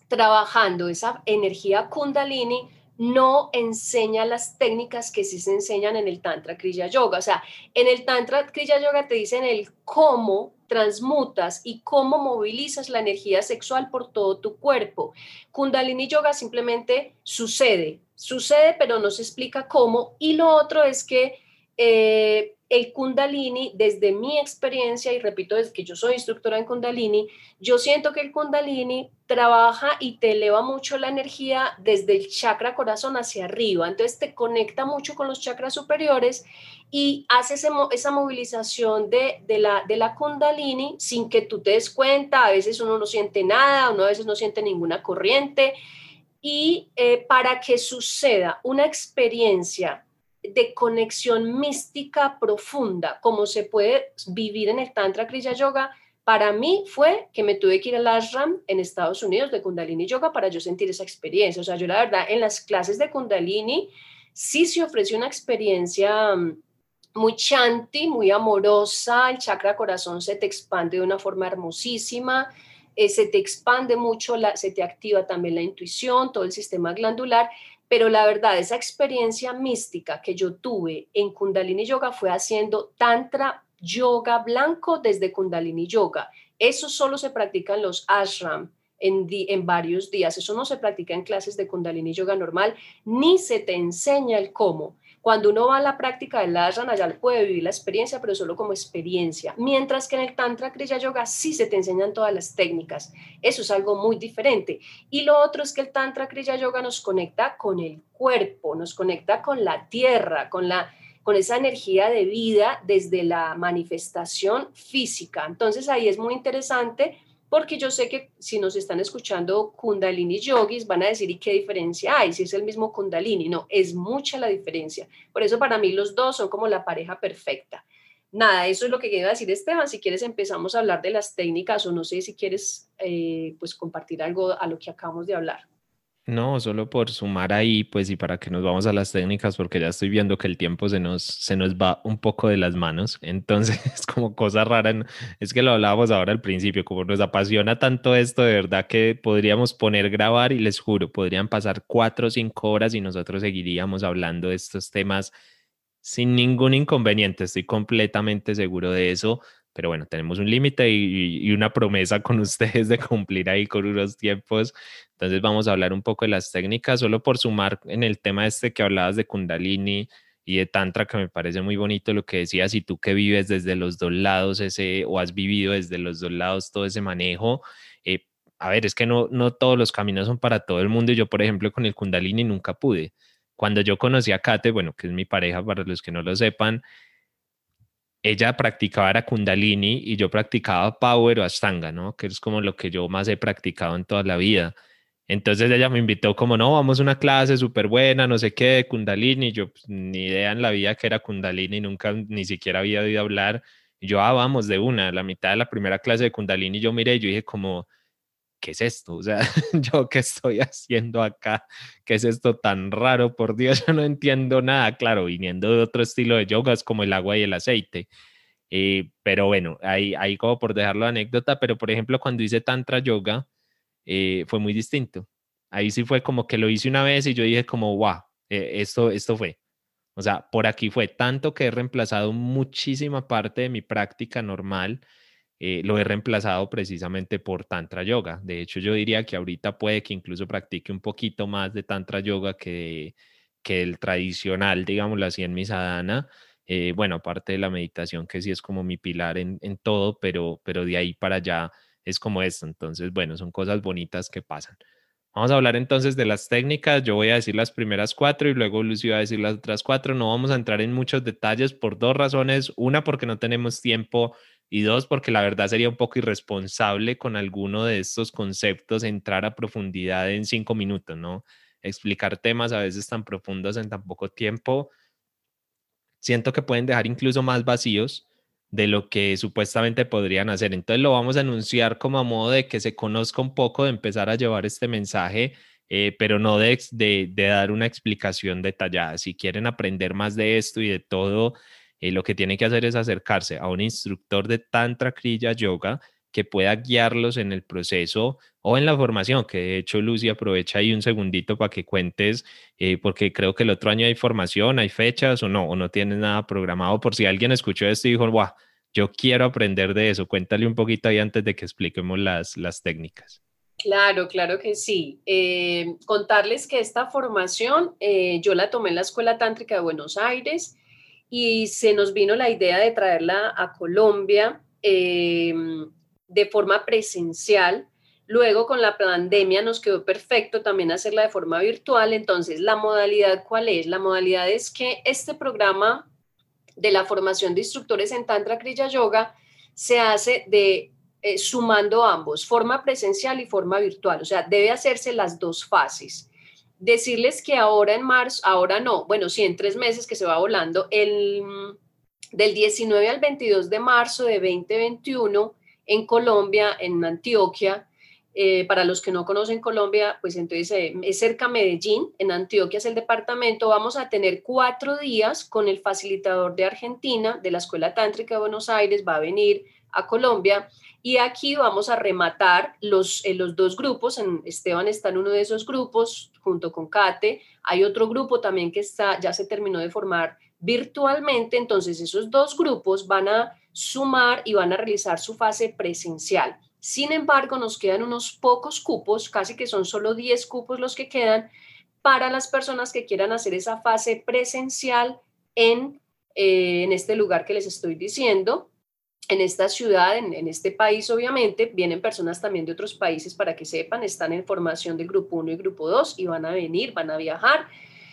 trabajando esa energía Kundalini, no enseña las técnicas que sí se enseñan en el Tantra Kriya Yoga. O sea, en el Tantra Kriya Yoga te dicen el cómo transmutas y cómo movilizas la energía sexual por todo tu cuerpo. Kundalini Yoga simplemente sucede, sucede, pero no se explica cómo. Y lo otro es que eh, el kundalini, desde mi experiencia, y repito, desde que yo soy instructora en kundalini, yo siento que el kundalini trabaja y te eleva mucho la energía desde el chakra corazón hacia arriba. Entonces te conecta mucho con los chakras superiores y hace esa movilización de, la, kundalini sin que tú te des cuenta. A veces uno no siente nada, uno a veces no siente ninguna corriente. Y eh, para que suceda una experiencia de conexión mística profunda, como se puede vivir en el Tantra Kriya Yoga, para mí fue que me tuve que ir al ashram en Estados Unidos de Kundalini Yoga para yo sentir esa experiencia. O sea, yo la verdad en las clases de Kundalini sí se ofreció una experiencia mm, muy chanti, muy amorosa, el chakra corazón se te expande de una forma hermosísima, eh, se te expande mucho, la, se te activa también la intuición, todo el sistema glandular pero la verdad, esa experiencia mística que yo tuve en Kundalini Yoga fue haciendo Tantra Yoga blanco desde Kundalini Yoga. Eso solo se practica en los ashram. En, en, varios días. Eso no se practica en clases de Kundalini Yoga normal, ni se te enseña el cómo. Cuando uno va a la práctica del asana, ya puede vivir la experiencia, pero solo como experiencia. Mientras que en el Tantra Kriya Yoga sí se te enseñan todas las técnicas. Eso es algo muy diferente. Y lo otro es que el Tantra Kriya Yoga nos conecta con el cuerpo, nos conecta con la tierra, con la con esa energía de vida desde la manifestación física. Entonces ahí es muy interesante porque yo sé que si nos están escuchando kundalini yogis van a decir, ¿y qué diferencia hay? Si es el mismo kundalini, no, es mucha la diferencia. Por eso para mí los dos son como la pareja perfecta. Nada, eso es lo que quería decir Esteban. Si quieres empezamos a hablar de las técnicas o no sé si quieres eh, pues compartir algo a lo que acabamos de hablar. No, solo por sumar ahí, pues y para que nos vamos a las técnicas, porque ya estoy viendo que el tiempo se nos, se nos va un poco de las manos. Entonces [laughs] es como cosa rara. Es que lo hablábamos ahora al principio, como nos apasiona tanto esto, de verdad que podríamos poner grabar y les juro, podrían pasar cuatro o cinco horas y nosotros seguiríamos hablando de estos temas sin ningún inconveniente. Estoy completamente seguro de eso pero bueno, tenemos un límite y, una promesa con [laughs] ustedes de cumplir ahí con unos tiempos. Entonces vamos a hablar un poco de las técnicas, solo por sumar en el tema este que hablabas de Kundalini y de Tantra, que me parece muy bonito lo que decías, y tú que vives desde los dos lados ese, o has vivido desde los dos lados todo ese manejo. Eh, a ver, es que no, no todos los caminos son para todo el mundo. Y yo, por ejemplo, con el Kundalini nunca pude. Cuando yo conocí a Kate, bueno, que es mi pareja, para los que no lo sepan, ella practicaba era Kundalini y yo practicaba Power o Ashtanga, ¿no? Que es como lo que yo más he practicado en toda la vida. Entonces ella me invitó como, no, vamos a una clase súper buena, no sé qué, de Kundalini. Yo pues, ni idea en la vida que era Kundalini, nunca ni siquiera había oído hablar. Yo, ah, de una, la mitad de la primera clase de Kundalini yo miré yo dije como, ¿qué es esto? O sea, [laughs] yo qué estoy haciendo acá, ¿qué es esto tan raro? Por Dios, [laughs] yo no entiendo nada. Claro, viniendo de otro estilo de yoga como el agua y el aceite. Eh, pero bueno, ahí, ahí como por dejarlo de anécdota, pero por ejemplo, cuando hice Tantra Yoga, eh, fue muy distinto. Ahí sí fue como que lo hice una vez y yo dije como, wow, eh, esto, esto fue. O sea, por aquí fue tanto que he reemplazado muchísima parte de mi práctica normal eh, lo he reemplazado precisamente por Tantra Yoga. De hecho, yo diría que ahorita puede que incluso practique un poquito más de Tantra Yoga que, que el tradicional, digámoslo así, en mi sadhana. Eh, bueno, aparte de la meditación, que sí es como mi pilar en, en todo, pero, pero de ahí para allá es como esto. Entonces, bueno, son cosas bonitas que pasan. Vamos a hablar entonces de las técnicas. Yo voy a decir las primeras cuatro y luego Lucio va a decir las otras cuatro. No vamos a entrar en muchos detalles por dos razones. Una, porque no tenemos tiempo y dos, porque la verdad sería un poco irresponsable con alguno de estos conceptos entrar a profundidad en cinco minutos, ¿no? Explicar temas a veces tan profundos en tan poco tiempo, siento que pueden dejar incluso más vacíos de lo que supuestamente podrían hacer. Entonces lo vamos a anunciar como a modo de que se conozca un poco, de empezar a llevar este mensaje, eh, pero no de, de, de, dar una explicación detallada. Si quieren aprender más de esto y de todo eh, lo que tiene que hacer es acercarse a un instructor de Tantra Kriya Yoga que pueda guiarlos en el proceso o en la formación, que de hecho Lucy aprovecha ahí un segundito para que cuentes, eh, porque creo que el otro año hay formación, hay fechas o no, o no tienes nada programado, por si alguien escuchó esto y dijo, wow, yo quiero aprender de eso, cuéntale un poquito ahí antes de que expliquemos las, las técnicas. Claro, claro que sí. Eh, contarles que esta formación yo la tomé en la Escuela Tántrica de Buenos Aires y se nos vino la idea de traerla a Colombia em, de forma presencial. Luego con la pandemia nos quedó perfecto también hacerla de forma virtual. Entonces, ¿la modalidad cuál es? La modalidad es que este programa de la formación de instructores en Tantra Kriya Yoga se hace de eh, sumando ambos, forma presencial y forma virtual. O sea, debe hacerse las dos fases decirles que ahora en marzo, ahora no, bueno, sí, en tres meses que se va volando, el, del 19 al 22 de marzo de 2021 en Colombia, en Antioquia, eh, para los que no conocen Colombia, pues entonces eh, es cerca Medellín, en Antioquia es el departamento. Vamos a tener cuatro días con el facilitador de Argentina, de la Escuela Tántrica de Buenos Aires, va a venir a Colombia y aquí vamos a rematar los, eh, los dos grupos. En, Esteban está en uno de esos grupos junto con Kate. Hay otro grupo también que está, ya se terminó de formar virtualmente. Entonces esos dos grupos van a sumar y van a realizar su fase presencial. Sin embargo, nos quedan unos pocos cupos, casi que son solo 10 cupos los que quedan para las personas que quieran hacer esa fase presencial en, eh, en este lugar que les estoy diciendo en esta ciudad, en, este país, obviamente, vienen personas también de otros países para que sepan, están en formación de grupo 1 y grupo 2 y van a venir, van a viajar,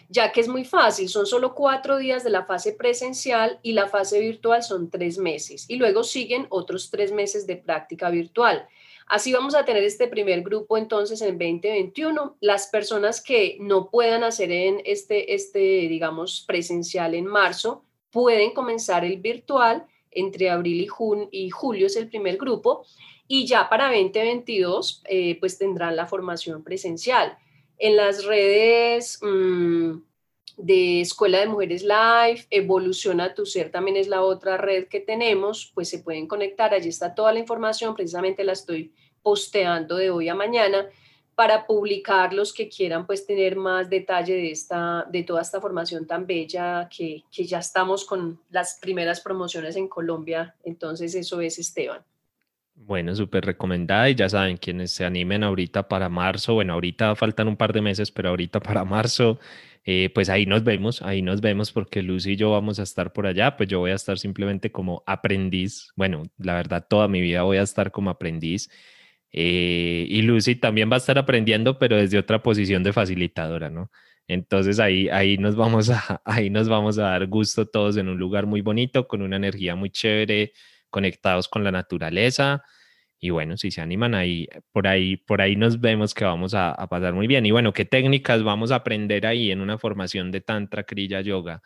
ya que es muy fácil, son solo cuatro días de la fase presencial y la fase virtual son tres meses y luego siguen otros tres meses de práctica virtual. Así vamos a tener este primer grupo entonces en 2021. Las personas que no puedan hacer en este, este digamos, presencial en marzo, pueden comenzar el virtual entre abril y, y julio es el primer grupo, y ya para 2022 eh, pues tendrán la formación presencial. En las redes mm, de Escuela de Mujeres Live, Evoluciona tu Ser también es la otra red que tenemos, pues se pueden conectar, allí está toda la información, precisamente la estoy posteando de hoy a mañana para publicar los que quieran pues tener más detalle de, esta, de toda esta formación tan bella que, que ya estamos con las primeras promociones en Colombia. Entonces eso es Esteban. Bueno, súper recomendada y ya saben, quienes se animen ahorita para marzo, bueno, ahorita faltan un par de meses, pero ahorita para marzo, eh, pues ahí nos vemos, ahí nos vemos porque Lucy y yo vamos a estar por allá, pues yo voy a estar simplemente como aprendiz, bueno, la verdad toda mi vida voy a estar como aprendiz eh, y Lucy también va a estar aprendiendo, pero desde otra posición de facilitadora, ¿no? Entonces ahí, ahí, nos vamos a, [laughs] ahí nos vamos a dar gusto todos en un lugar muy bonito, con una energía muy chévere, conectados con la naturaleza. Y bueno, si se animan ahí, por ahí, por ahí nos vemos que vamos a, a pasar muy bien. Y bueno, ¿qué técnicas vamos a aprender ahí en una formación de Tantra Kriya Yoga?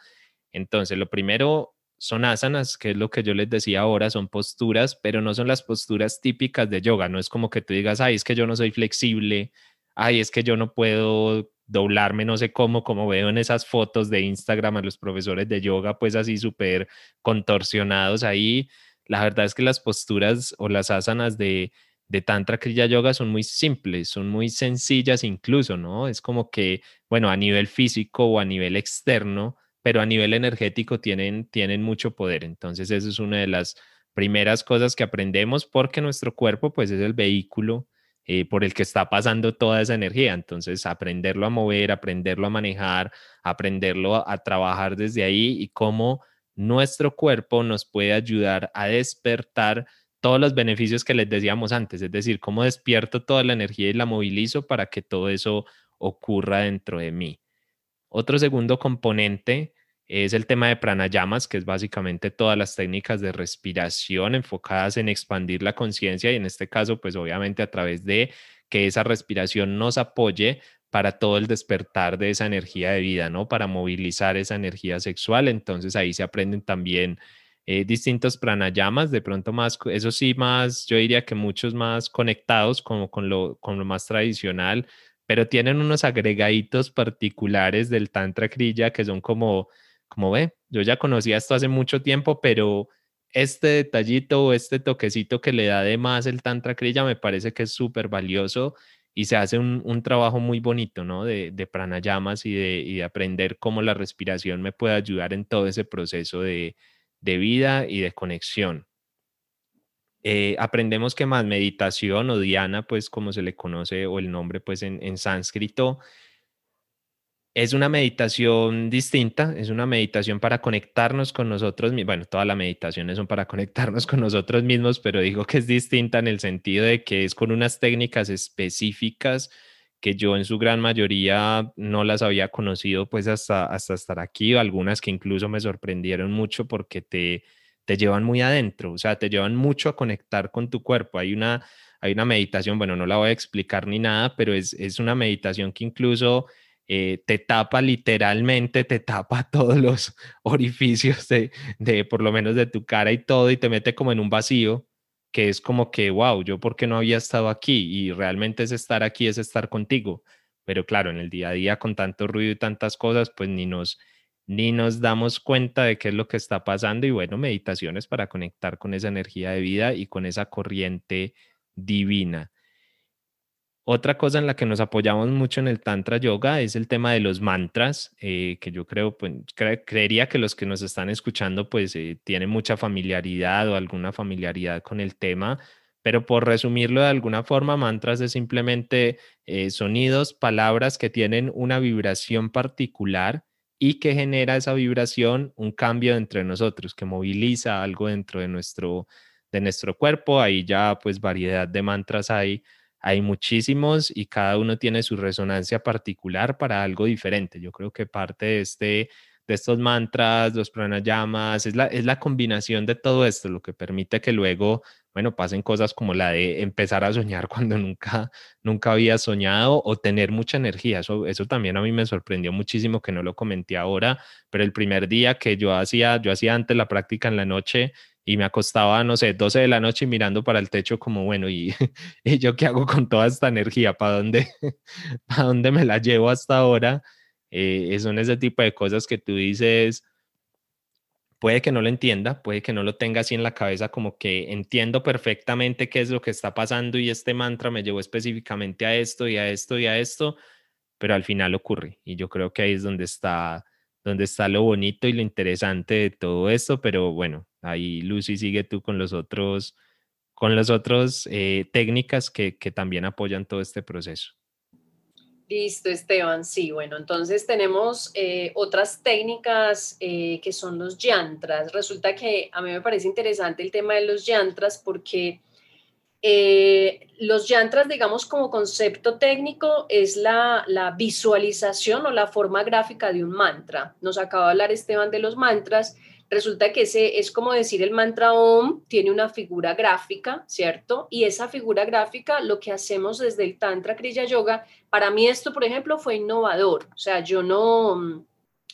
Entonces, lo primero son asanas, que es lo que yo les decía ahora, son posturas, pero no son las posturas típicas de yoga. No es como que tú digas, ay, es que yo no soy flexible, ay, es que yo no puedo doblarme, no sé cómo, como veo en esas fotos de Instagram a los profesores de yoga, pues así súper contorsionados ahí. La verdad es que las posturas o las asanas de, de Tantra Kriya Yoga son muy simples, son muy sencillas incluso, ¿no? Es como que, bueno, a nivel físico o a nivel externo, pero a nivel energético tienen, tienen mucho poder. Entonces, eso es una de las primeras cosas que aprendemos porque nuestro cuerpo, pues, es el vehículo eh, por el que está pasando toda esa energía. Entonces, aprenderlo a mover, aprenderlo a manejar, aprenderlo a, trabajar desde ahí y cómo nuestro cuerpo nos puede ayudar a despertar todos los beneficios que les decíamos antes, es decir, cómo despierto toda la energía y la movilizo para que todo eso ocurra dentro de mí. Otro segundo componente es el tema de pranayamas, que es básicamente todas las técnicas de respiración enfocadas en expandir la conciencia y en este caso, pues obviamente a través de que esa respiración nos apoye para todo el despertar de esa energía de vida, ¿no? Para movilizar esa energía sexual. Entonces ahí se aprenden también eh, distintos pranayamas, de pronto más, eso sí, más, yo diría que muchos más conectados como con lo, con lo más tradicional, pero tienen unos agregaditos particulares del Tantra Kriya que son como, como ve, yo ya conocía esto hace mucho tiempo, pero este detallito o este toquecito que le da de más el Tantra Kriya me parece que es súper valioso y se hace un, un, trabajo muy bonito, ¿no? De, de pranayamas y de, y de aprender cómo la respiración me puede ayudar en todo ese proceso de, de vida y de conexión. Eh, aprendemos que más meditación o diana, pues como se le conoce o el nombre pues en, sánscrito, es una meditación distinta, es una meditación para conectarnos con nosotros mismos. Bueno, todas las meditaciones son para [laughs] conectarnos con nosotros mismos, pero digo que es distinta en el sentido de que es con unas técnicas específicas que yo en su gran mayoría no las había conocido pues hasta, hasta estar aquí, algunas que incluso me sorprendieron mucho porque te, te llevan muy adentro, o sea, te llevan mucho a conectar con tu cuerpo. Hay una, hay una meditación, bueno, no la voy a explicar ni nada, pero es, es una meditación que incluso eh, te tapa literalmente, te tapa [laughs] todos los orificios de, de, por lo menos de tu cara y todo, y te mete como en un vacío, que es como que, wow, yo por qué no había estado aquí, y realmente es estar aquí, es estar contigo. Pero claro, en el día a día con tanto ruido y tantas cosas, pues ni nos, ni nos damos cuenta de qué es lo que está pasando y bueno, meditaciones para conectar con esa energía de vida y con esa corriente divina. Otra cosa en la que nos apoyamos mucho en el Tantra Yoga es el tema de los mantras, eh, que yo creo, pues, creería que los que nos están escuchando pues eh, tienen mucha familiaridad o alguna familiaridad con el tema, pero por resumirlo de alguna forma, mantras es simplemente eh, sonidos, palabras que tienen una vibración particular y que genera esa vibración, un cambio entre nosotros, que moviliza algo dentro de nuestro, de nuestro cuerpo. Ahí ya pues variedad de mantras hay, hay muchísimos y cada uno tiene su resonancia particular para algo diferente. Yo creo que parte de este de estos mantras, los pranayamas, es la, es la combinación de todo esto lo que permite que luego, bueno, pasen cosas como la de empezar a soñar [laughs] cuando nunca, nunca había soñado o tener mucha energía. Eso, eso también a mí me sorprendió muchísimo que no lo comenté ahora, pero el primer día que yo hacía, yo hacía antes la práctica en la noche y me acostaba, no sé, 12 de la noche mirando para el techo como, bueno, ¿y, [laughs] ¿y yo qué hago con toda esta energía? ¿Para dónde, [laughs] ¿Para dónde me la llevo hasta ahora? Eh, son ese tipo de cosas que tú dices, puede que no lo entienda, puede que no lo tenga así en la cabeza como que entiendo perfectamente qué es lo que está pasando y este mantra me llevó específicamente a esto y a esto y a esto, pero al final ocurre y yo creo que ahí es donde está donde está lo bonito y lo interesante de todo esto, pero bueno, ahí Lucy sigue tú con los otros con las otras eh, técnicas que, que también apoyan todo este proceso. Listo, Esteban. Sí, bueno, entonces tenemos eh, otras técnicas eh, que son los yantras. Resulta que a mí me parece interesante el tema de los yantras porque eh, los yantras, digamos, como concepto técnico, es la, la, visualización o la forma gráfica de un mantra. Nos acaba de hablar Esteban de los mantras Resulta que ese es como decir el mantra OM, tiene una figura gráfica, ¿cierto? Y esa figura gráfica, lo que hacemos desde el Tantra Kriya Yoga, para mí esto, por ejemplo, fue innovador. O sea, yo no,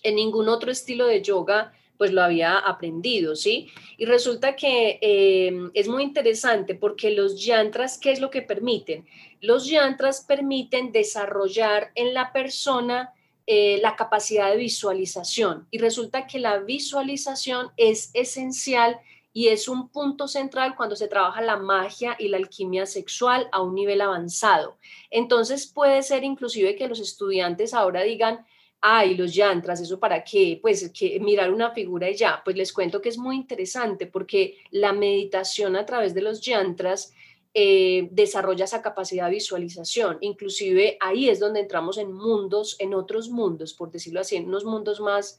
en ningún otro estilo de yoga pues lo había aprendido, ¿sí? Y resulta que em, es muy interesante porque los yantras, ¿qué es lo que permiten? Los yantras permiten desarrollar en la persona eh, la capacidad de visualización y resulta que la visualización es esencial y es un punto central cuando se trabaja la magia y la alquimia sexual a un nivel avanzado. Entonces puede ser inclusive que los estudiantes ahora digan, ay, los yantras, ¿eso para qué? Pues mirar una figura y ya. Pues les cuento que es muy interesante porque la meditación a través de los yantras eh, desarrolla esa capacidad de visualización. Inclusive ahí es donde entramos en mundos, en otros mundos, por decirlo así, en unos mundos más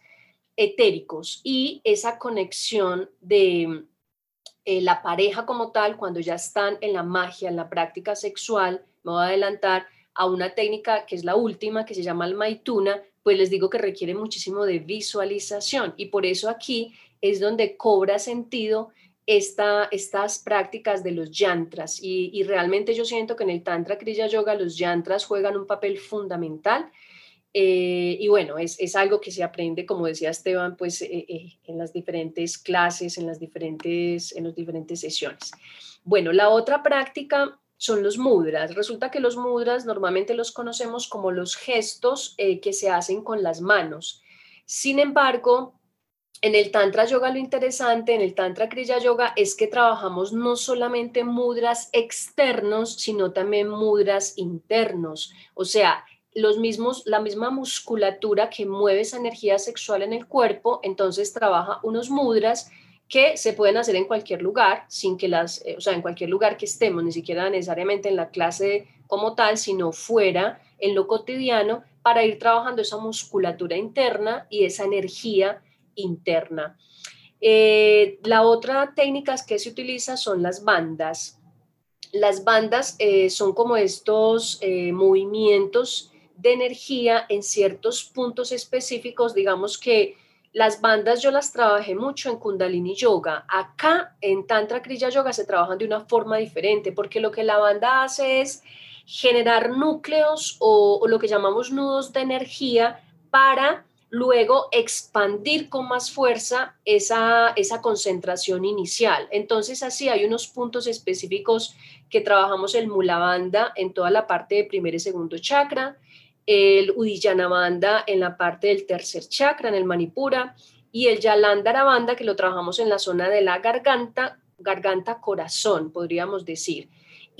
etéricos y esa conexión de eh, la pareja como tal, cuando ya están en la magia, en la práctica sexual, me voy a adelantar a una técnica que es la última, que se llama el maituna, pues les digo que requiere muchísimo de visualización y por eso aquí es donde cobra sentido esta, estas prácticas de los yantras y, y, realmente yo siento que en el Tantra Kriya Yoga los yantras juegan un papel fundamental eh, y bueno, es, es, algo que se aprende, como decía Esteban, pues eh, eh, en las diferentes clases, en las diferentes, en las diferentes sesiones. Bueno, la otra práctica son los mudras. Resulta que los mudras normalmente los conocemos como los gestos que se hacen con las manos. Sin embargo, en el Tantra Yoga lo interesante, en el Tantra Kriya Yoga, es que trabajamos no solamente mudras externos, sino también mudras internos. O sea, los mismos, la misma musculatura que mueve esa energía sexual en el cuerpo, entonces trabaja unos mudras que se pueden hacer en cualquier lugar, sin que las, eh, o sea, en cualquier lugar que estemos, ni siquiera necesariamente en la clase como tal, sino fuera, en lo cotidiano, para ir trabajando esa musculatura interna y esa energía interna. Eh, la otra técnica que se utiliza son las bandas. Las bandas eh, son como estos movimientos de energía en ciertos puntos específicos, digamos que las bandas yo las trabajé mucho en Kundalini Yoga. Acá en Tantra Kriya Yoga se trabajan de una forma diferente porque lo que la banda hace es generar núcleos o, lo que llamamos nudos de energía para luego expandir con más fuerza esa, esa concentración inicial. Entonces así hay unos puntos específicos que trabajamos el Mula Banda en toda la parte de primer y segundo chakra, el Udiyana en la parte del tercer chakra, en el Manipura, y el Yalandhara que lo trabajamos en la zona de la garganta, garganta corazón, podríamos decir.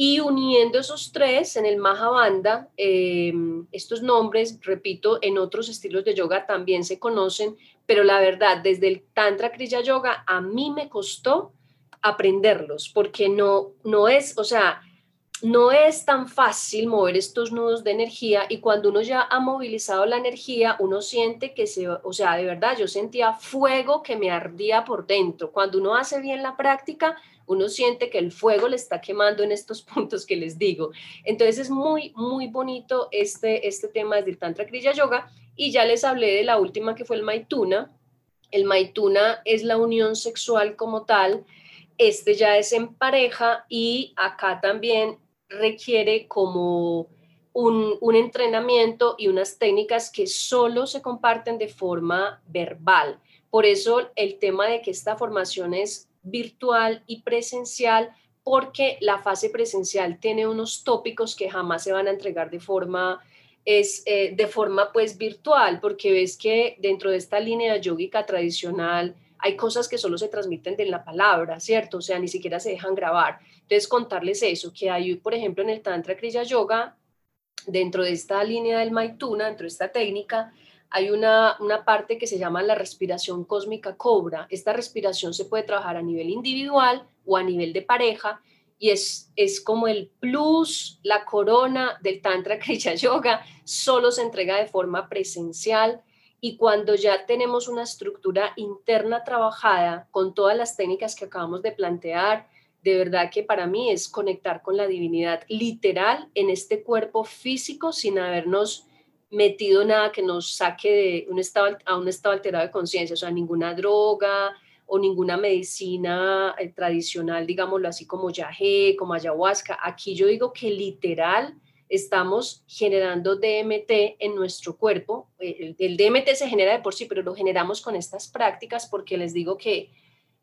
Y uniendo esos tres en el Mahabandha, eh, estos nombres, repito, en otros estilos de yoga también se conocen, pero la verdad, desde el Tantra Kriya Yoga a mí me costó aprenderlos, porque no, no es, o sea, no es tan fácil mover estos nudos de energía y cuando uno ya ha movilizado la energía, uno siente que se, o sea, de verdad, yo sentía fuego que me ardía por dentro. Cuando uno hace bien la práctica, uno siente que el fuego le está quemando en estos [laughs] puntos que les digo. Entonces es muy, muy bonito este, este tema desde el Tantra Kriya Yoga y ya les hablé de la última que fue el Maituna. El Maituna es la unión sexual como tal. Este ya es en pareja y acá también requiere como un, entrenamiento y unas técnicas que solo se comparten de forma verbal. Por eso el tema de que esta formación es virtual y presencial, porque la fase presencial tiene unos tópicos que jamás se van a entregar de forma es eh, de forma pues virtual, porque ves que dentro de esta línea yógica tradicional hay cosas que solo se transmiten de la palabra, ¿cierto? O sea, ni siquiera se dejan grabar. Entonces, contarles eso, que hay, por ejemplo, en el Tantra Kriya Yoga, dentro de esta línea del Maituna, dentro de esta técnica, hay una, una parte que se llama la respiración cósmica cobra. Esta respiración se puede trabajar a nivel individual o a nivel de pareja y es, es como el plus, la corona del Tantra Kriya Yoga, solo se entrega de forma presencial y cuando ya tenemos una estructura interna trabajada con todas las técnicas que acabamos de plantear, de verdad que para mí es conectar con la divinidad literal en este cuerpo físico sin habernos metido nada que nos saque de un estado, a un estado alterado de conciencia, o sea, ninguna droga o ninguna medicina eh, tradicional, digámoslo así como yagé, como ayahuasca. Aquí yo digo que literal estamos generando DMT en nuestro cuerpo. El, DMT se genera de por sí, pero lo generamos con estas prácticas porque les digo que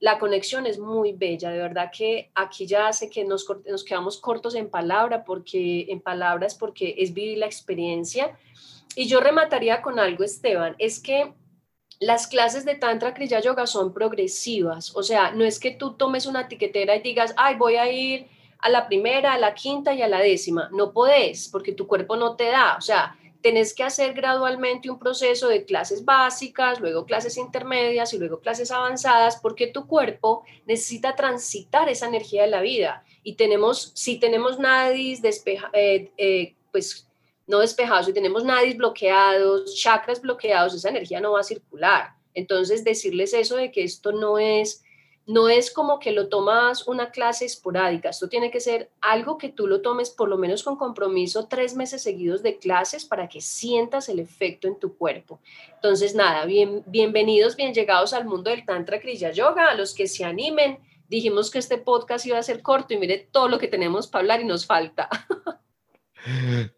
la conexión es muy bella, de verdad que aquí ya hace que nos, nos quedamos cortos en palabra, porque en palabras, porque es vivir la experiencia. Y yo remataría con algo, Esteban, es que las clases de Tantra Kriya Yoga son progresivas, o sea, no es que tú tomes una etiquetera y digas, ay, voy a ir a la primera, a la quinta y a la décima. No podés, porque tu cuerpo no te da, o sea, tenés que hacer gradualmente un proceso de clases básicas, luego clases intermedias y luego clases avanzadas, porque tu cuerpo necesita transitar esa energía de la vida. Y tenemos, si tenemos nadis despeja, eh, eh, pues no despejados, si tenemos nadis bloqueados, chakras bloqueados, esa energía no va a circular. Entonces, decirles eso de que esto no es no es como que lo tomas una clase esporádica, esto tiene que ser algo que tú lo tomes por lo menos con compromiso tres meses seguidos de clases para que sientas el efecto en tu cuerpo. Entonces, nada, bien, bienvenidos, bien llegados al mundo del Tantra Kriya Yoga, a los que se animen. Dijimos que este podcast iba a ser corto y mire todo lo que tenemos para hablar y nos falta. [laughs]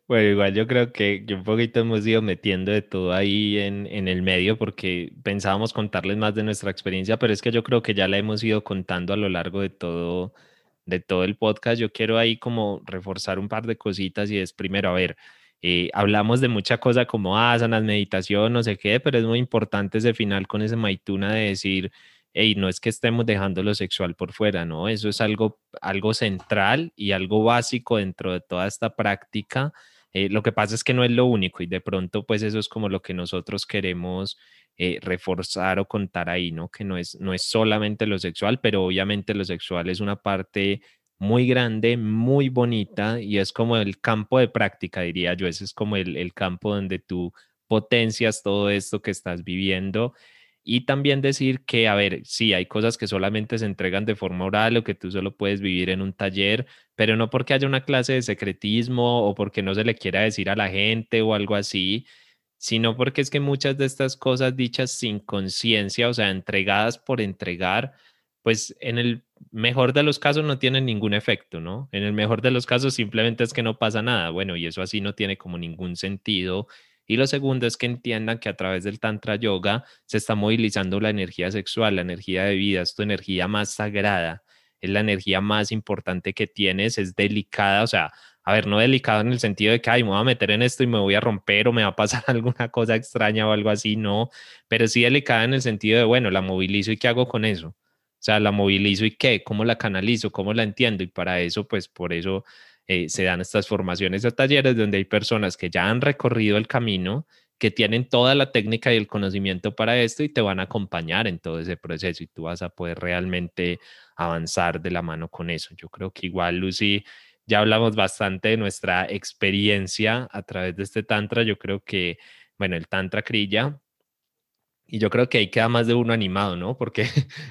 Bueno, igual yo creo que, un poquito hemos ido metiendo de todo ahí en, el medio porque pensábamos contarles más de nuestra experiencia, pero es que yo creo que ya la hemos ido contando a lo largo de todo, de el podcast. Yo quiero ahí como reforzar un par de cositas y es primero, a ver, eh, hablamos de mucha cosa como asanas, meditación, no sé qué, pero es muy importante ese final con ese maituna de decir y no es que estemos dejando lo sexual por fuera, ¿no? Eso es algo, algo central y algo básico dentro de toda esta práctica. Eh, lo que pasa es que no es lo único y de pronto pues eso es como lo que nosotros queremos eh, reforzar o contar ahí, ¿no? Que no es, no es solamente lo sexual, pero obviamente lo sexual es una parte muy grande, muy bonita y es como el campo de práctica, diría yo. Ese es como el, el campo donde tú potencias todo esto que estás viviendo y también decir que, a ver, sí, hay cosas que solamente se entregan de forma oral o que tú solo puedes vivir en un taller, pero no porque haya una clase de secretismo o porque no se le quiera decir a la gente o algo así, sino porque es que muchas de estas cosas dichas sin conciencia, o sea, entregadas por entregar, pues en el mejor de los casos no tienen ningún efecto, ¿no? En el mejor de los casos simplemente es que no pasa nada. Bueno, y eso así no tiene como ningún sentido y lo segundo es que entiendan que a través del Tantra Yoga se está movilizando la energía sexual, la energía de vida, es tu energía más sagrada, es la energía más importante que tienes, es delicada, o sea, a ver, no delicada en el sentido de que, ay, me voy a meter en esto y me voy a romper o me va a pasar [laughs] alguna cosa extraña o algo así, no, pero sí delicada en el sentido de, bueno, la movilizo y qué hago con eso. O sea, la movilizo y qué, cómo la canalizo, cómo la entiendo y para eso, pues por eso eh, se dan estas formaciones o talleres donde hay personas que ya han recorrido el camino, que tienen toda la técnica y el conocimiento para esto y te van a acompañar en todo ese proceso y tú vas a poder realmente avanzar de la mano con eso. Yo creo que igual, Lucy, ya hablamos bastante de nuestra experiencia a través de este tantra. Yo creo que, bueno, el tantra crilla, y yo creo que ahí queda más de uno animado, ¿no? Porque,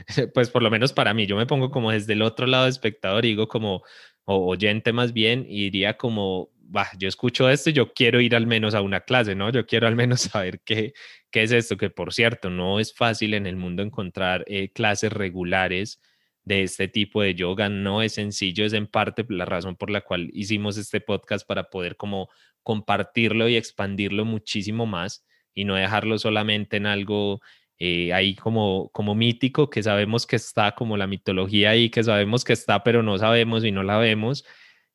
[laughs] pues por lo menos para mí, yo me pongo como desde el otro lado de espectador y digo como, o oyente más bien, y diría como, bah, yo escucho esto yo quiero ir al menos a una clase, ¿no? Yo quiero al menos [laughs] saber qué, qué es esto, que por cierto, no es fácil en el mundo encontrar eh, clases regulares de este tipo de yoga, no es sencillo, es en parte la razón por la cual hicimos este podcast para poder como compartirlo y expandirlo muchísimo más y no dejarlo solamente en algo eh, ahí como, como mítico, que sabemos que está, como la mitología ahí, que sabemos que está, pero no sabemos y no la vemos.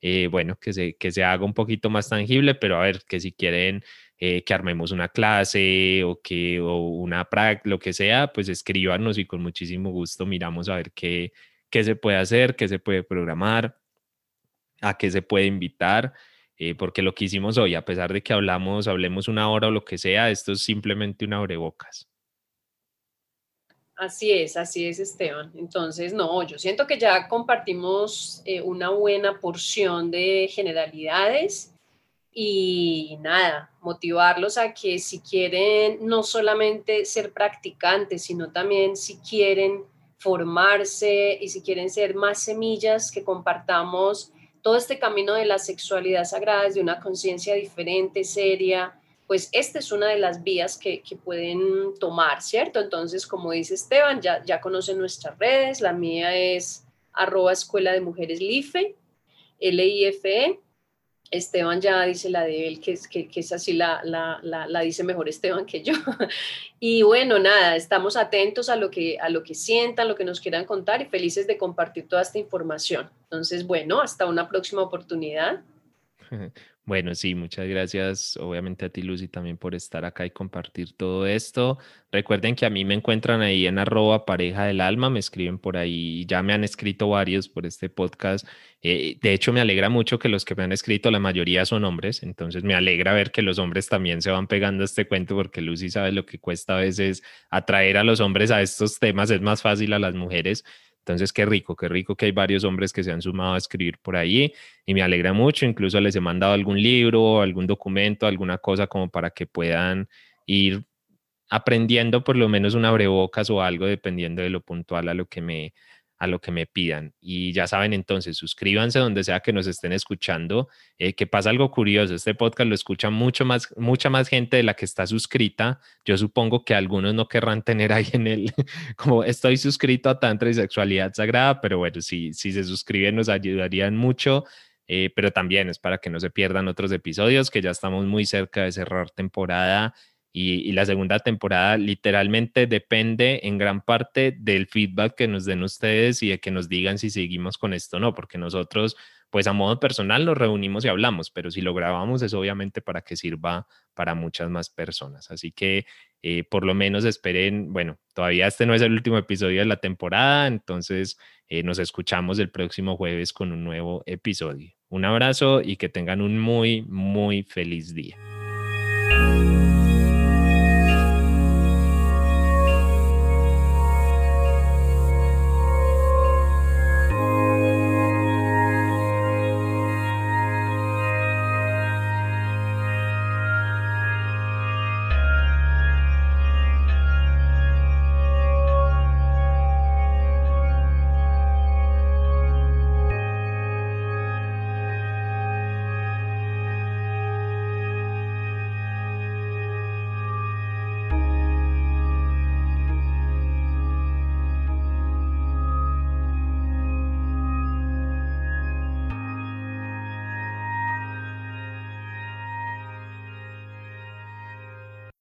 Eh, bueno, que se, que se haga un poquito más tangible, pero a ver, que si quieren eh, que armemos una clase o que o una práctica, lo que sea, pues escríbanos y con muchísimo gusto miramos a ver qué, qué se puede hacer, qué se puede programar, a qué se puede invitar. porque lo que hicimos hoy, a pesar de que hablamos, hablemos una hora o lo que sea, esto es simplemente una abrebocas. Así es, así es, Esteban. Entonces, no, yo siento que ya compartimos eh, una buena porción de generalidades y nada, motivarlos a que si quieren no solamente ser practicantes, sino también si quieren formarse y si quieren ser más semillas, que compartamos todo este camino de la sexualidad sagrada desde una conciencia diferente, seria, pues esta es una de las vías que, pueden tomar, ¿cierto? Entonces, como dice Esteban, ya, ya conocen nuestras redes, la mía es arroba escuela de mujeres LIFE, L-I-F-E, Esteban ya dice la de él, que es, que, es así, la, dice mejor Esteban que yo. [laughs] Y bueno, nada, estamos atentos a lo, que, a lo que sientan, lo que nos quieran contar y felices de compartir toda esta información. Entonces, bueno, hasta una próxima oportunidad. [laughs] Bueno, sí, muchas gracias obviamente a ti Lucy también por estar acá y compartir todo esto. Recuerden que a mí me encuentran ahí en arroba pareja del alma, me escriben por ahí, ya me han escrito varios por este podcast. Eh, de hecho, me alegra mucho que los que me han escrito, la mayoría son hombres, entonces me alegra ver que los hombres también se van pegando a este cuento porque Lucy sabe lo que cuesta a veces atraer a los hombres a estos temas, es más fácil a las mujeres. Entonces, qué rico, qué rico que hay varios hombres que se han sumado a escribir por ahí y me alegra mucho. Incluso les he mandado algún libro, algún documento, alguna cosa como para que puedan ir aprendiendo por lo menos una abrebocas o algo dependiendo de lo puntual a lo que me a lo que me pidan. Y ya saben entonces, suscríbanse donde sea que nos estén escuchando, eh, que pasa algo curioso, este podcast lo escucha mucho más, mucha más gente de la que está suscrita. Yo supongo que algunos no querrán tener ahí en el, [laughs] como estoy suscrito a Tantra y Sexualidad Sagrada, pero bueno, si, si se suscriben nos ayudarían mucho. Eh, pero también es para que no se pierdan otros episodios, que ya estamos muy cerca de cerrar temporada y, la segunda temporada literalmente depende en gran parte del feedback que nos den ustedes y de que nos digan si seguimos con esto o no, porque nosotros, pues a modo personal nos reunimos y hablamos, pero si lo grabamos es obviamente para que sirva para muchas más personas. Así que eh, por lo menos esperen, bueno, todavía este no es el último episodio de la temporada, entonces eh, nos escuchamos el próximo jueves con un nuevo episodio. Un abrazo y que tengan un muy, muy feliz día.